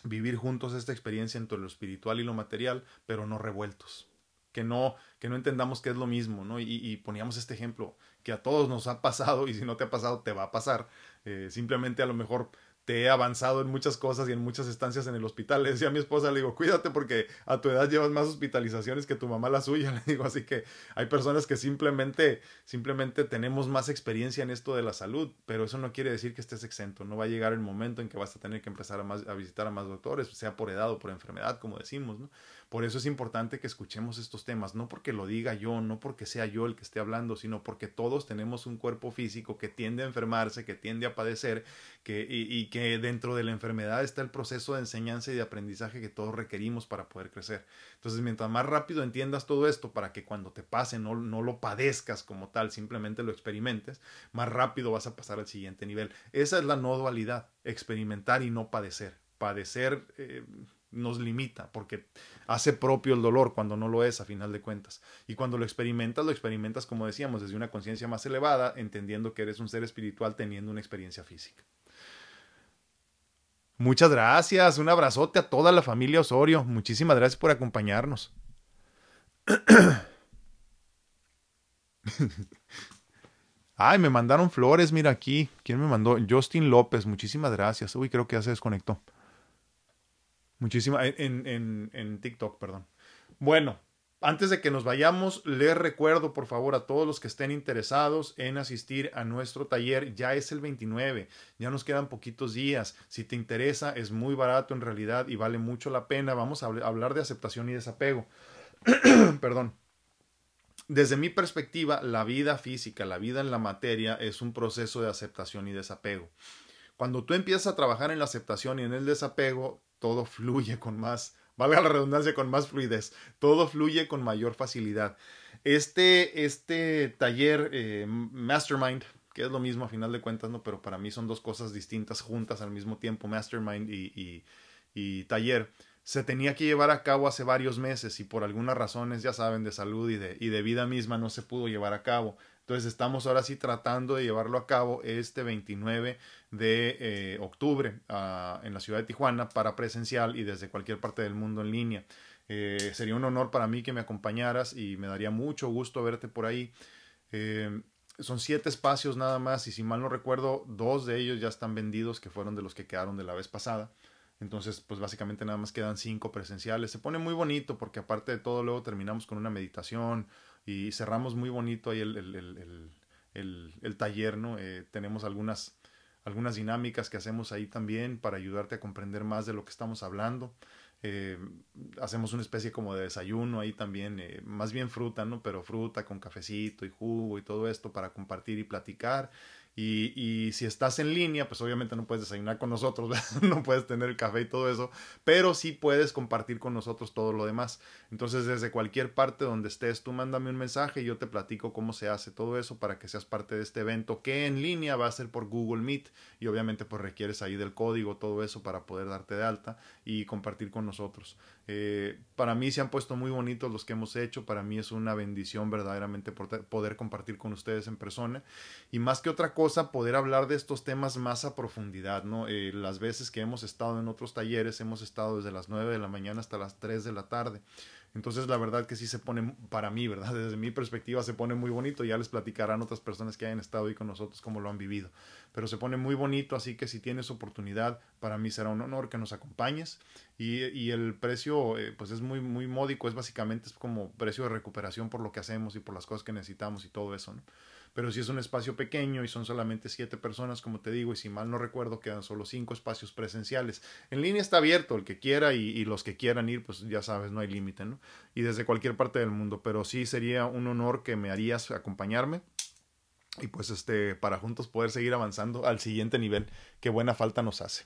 Vivir juntos esta experiencia entre lo espiritual y lo material, pero no revueltos que no, que no entendamos que es lo mismo, ¿no? Y, poníamos este ejemplo, que a todos nos ha pasado y si no te ha pasado, te va a pasar. Eh, simplemente a lo mejor te he avanzado en muchas cosas y en muchas estancias en el hospital. Le decía a mi esposa, le digo, cuídate porque a tu edad llevas más hospitalizaciones que tu mamá la suya. [LAUGHS] Le digo, así que hay personas que simplemente, simplemente tenemos más experiencia en esto de la salud, pero eso no quiere decir que estés exento. No va a llegar el momento en que vas a tener que empezar a, a visitar a más doctores, sea por edad o por enfermedad, como decimos, ¿no? Por eso es importante que escuchemos estos temas, no porque lo diga yo, no porque sea yo el que esté hablando, sino porque todos tenemos un cuerpo físico que tiende a enfermarse, que tiende a padecer, que, y, que dentro de la enfermedad está el proceso de enseñanza y de aprendizaje que todos requerimos para poder crecer. Entonces, mientras más rápido entiendas todo esto, para que cuando te pase no, no lo padezcas como tal, simplemente lo experimentes, más rápido vas a pasar al siguiente nivel. Esa es la no dualidad, experimentar y no padecer. Padecer... Eh, nos limita, porque hace propio el dolor cuando no lo es a final de cuentas. Y cuando lo experimentas, lo experimentas, como decíamos, desde una conciencia más elevada, entendiendo que eres un ser espiritual teniendo una experiencia física. Muchas gracias, un abrazote a toda la familia Osorio, muchísimas gracias por acompañarnos. [COUGHS] Ay, me mandaron flores, mira aquí. ¿Quién me mandó? Justin López, muchísimas gracias. Uy, creo que ya se desconectó. Muchísimas, en, en, en TikTok, perdón. Bueno, antes de que nos vayamos, les recuerdo por favor a todos los que estén interesados en asistir a nuestro taller, ya es el 29, ya nos quedan poquitos días. Si te interesa, es muy barato en realidad y vale mucho la pena. Vamos a hablar de aceptación y desapego. [CLEARS THROAT] Perdón. Desde mi perspectiva, la vida física, la vida en la materia es un proceso de aceptación y desapego. Cuando tú empiezas a trabajar en la aceptación y en el desapego, todo fluye con más, valga la redundancia, con más fluidez, todo fluye con mayor facilidad. Este, este taller eh, Mastermind, que es lo mismo a final de cuentas, ¿no? pero para mí son dos cosas distintas juntas al mismo tiempo, Mastermind y, y, taller se tenía que llevar a cabo hace varios meses y por algunas razones, ya saben, de salud y de, y de vida misma no se pudo llevar a cabo. Entonces estamos ahora sí tratando de llevarlo a cabo este 29 de eh, octubre ah, en la ciudad de Tijuana para presencial y desde cualquier parte del mundo en línea. Eh, sería un honor para mí que me acompañaras y me daría mucho gusto verte por ahí. Eh, son siete espacios nada más y si mal no recuerdo, dos de ellos ya están vendidos que fueron de los que quedaron de la vez pasada. Entonces, pues básicamente nada más quedan cinco presenciales. Se pone muy bonito porque aparte de todo luego terminamos con una meditación, y cerramos muy bonito ahí el, el, el, el taller, ¿no? Tenemos algunas, algunas dinámicas que hacemos ahí también para ayudarte a comprender más de lo que estamos hablando. Eh, hacemos una especie como de desayuno ahí también, eh, más bien fruta, ¿no? Pero fruta con cafecito y jugo y todo esto para compartir y platicar. Y, si estás en línea, pues obviamente no puedes desayunar con nosotros, [LAUGHS] no puedes tener el café y todo eso, pero sí puedes compartir con nosotros todo lo demás. Entonces, desde cualquier parte donde estés, tú mándame un mensaje y yo te platico cómo se hace todo eso para que seas parte de este evento que en línea va a ser por Google Meet y obviamente pues requieres ahí del código, todo eso para poder darte de alta y compartir con nosotros. Eh, para mí se han puesto muy bonitos los que hemos hecho, para mí es una bendición verdaderamente poder compartir con ustedes en persona y más que otra cosa, poder hablar de estos temas más a profundidad, ¿no? Eh, las veces que hemos estado en otros talleres, hemos estado desde las 9 de la mañana hasta las 3 de la tarde. Entonces, la verdad que sí se pone, para mí, ¿verdad? [LAUGHS] Desde mi perspectiva se pone muy bonito. Ya les platicarán otras personas que hayan estado ahí con nosotros cómo lo han vivido. Pero se pone muy bonito, así que si tienes oportunidad, para mí será un honor que nos acompañes. Y, y el precio, eh, pues es muy, muy módico. Es básicamente es como precio de recuperación por lo que hacemos y por las cosas que necesitamos y todo eso, ¿no? Pero si es un espacio pequeño y son solamente siete personas, como te digo, y si mal no recuerdo, quedan solo cinco espacios presenciales. En línea está abierto, el que quiera y, los que quieran ir, pues ya sabes, no hay límite, ¿no? Y desde cualquier parte del mundo, pero sí sería un honor que me harías acompañarme y pues este, para juntos poder seguir avanzando al siguiente nivel, que buena falta nos hace.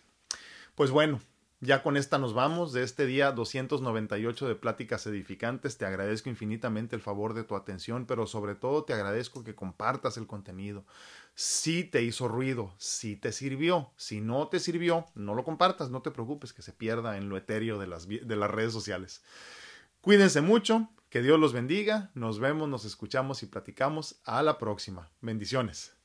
Pues bueno, ya con esta nos vamos de este día 298 de Pláticas Edificantes. Te agradezco infinitamente el favor de tu atención, pero sobre todo te agradezco que compartas el contenido. Si te hizo ruido, si te sirvió, si no te sirvió, no lo compartas, no te preocupes que se pierda en lo etéreo de las, de las redes sociales. Cuídense mucho, que Dios los bendiga, nos vemos, nos escuchamos y platicamos. A la próxima. Bendiciones.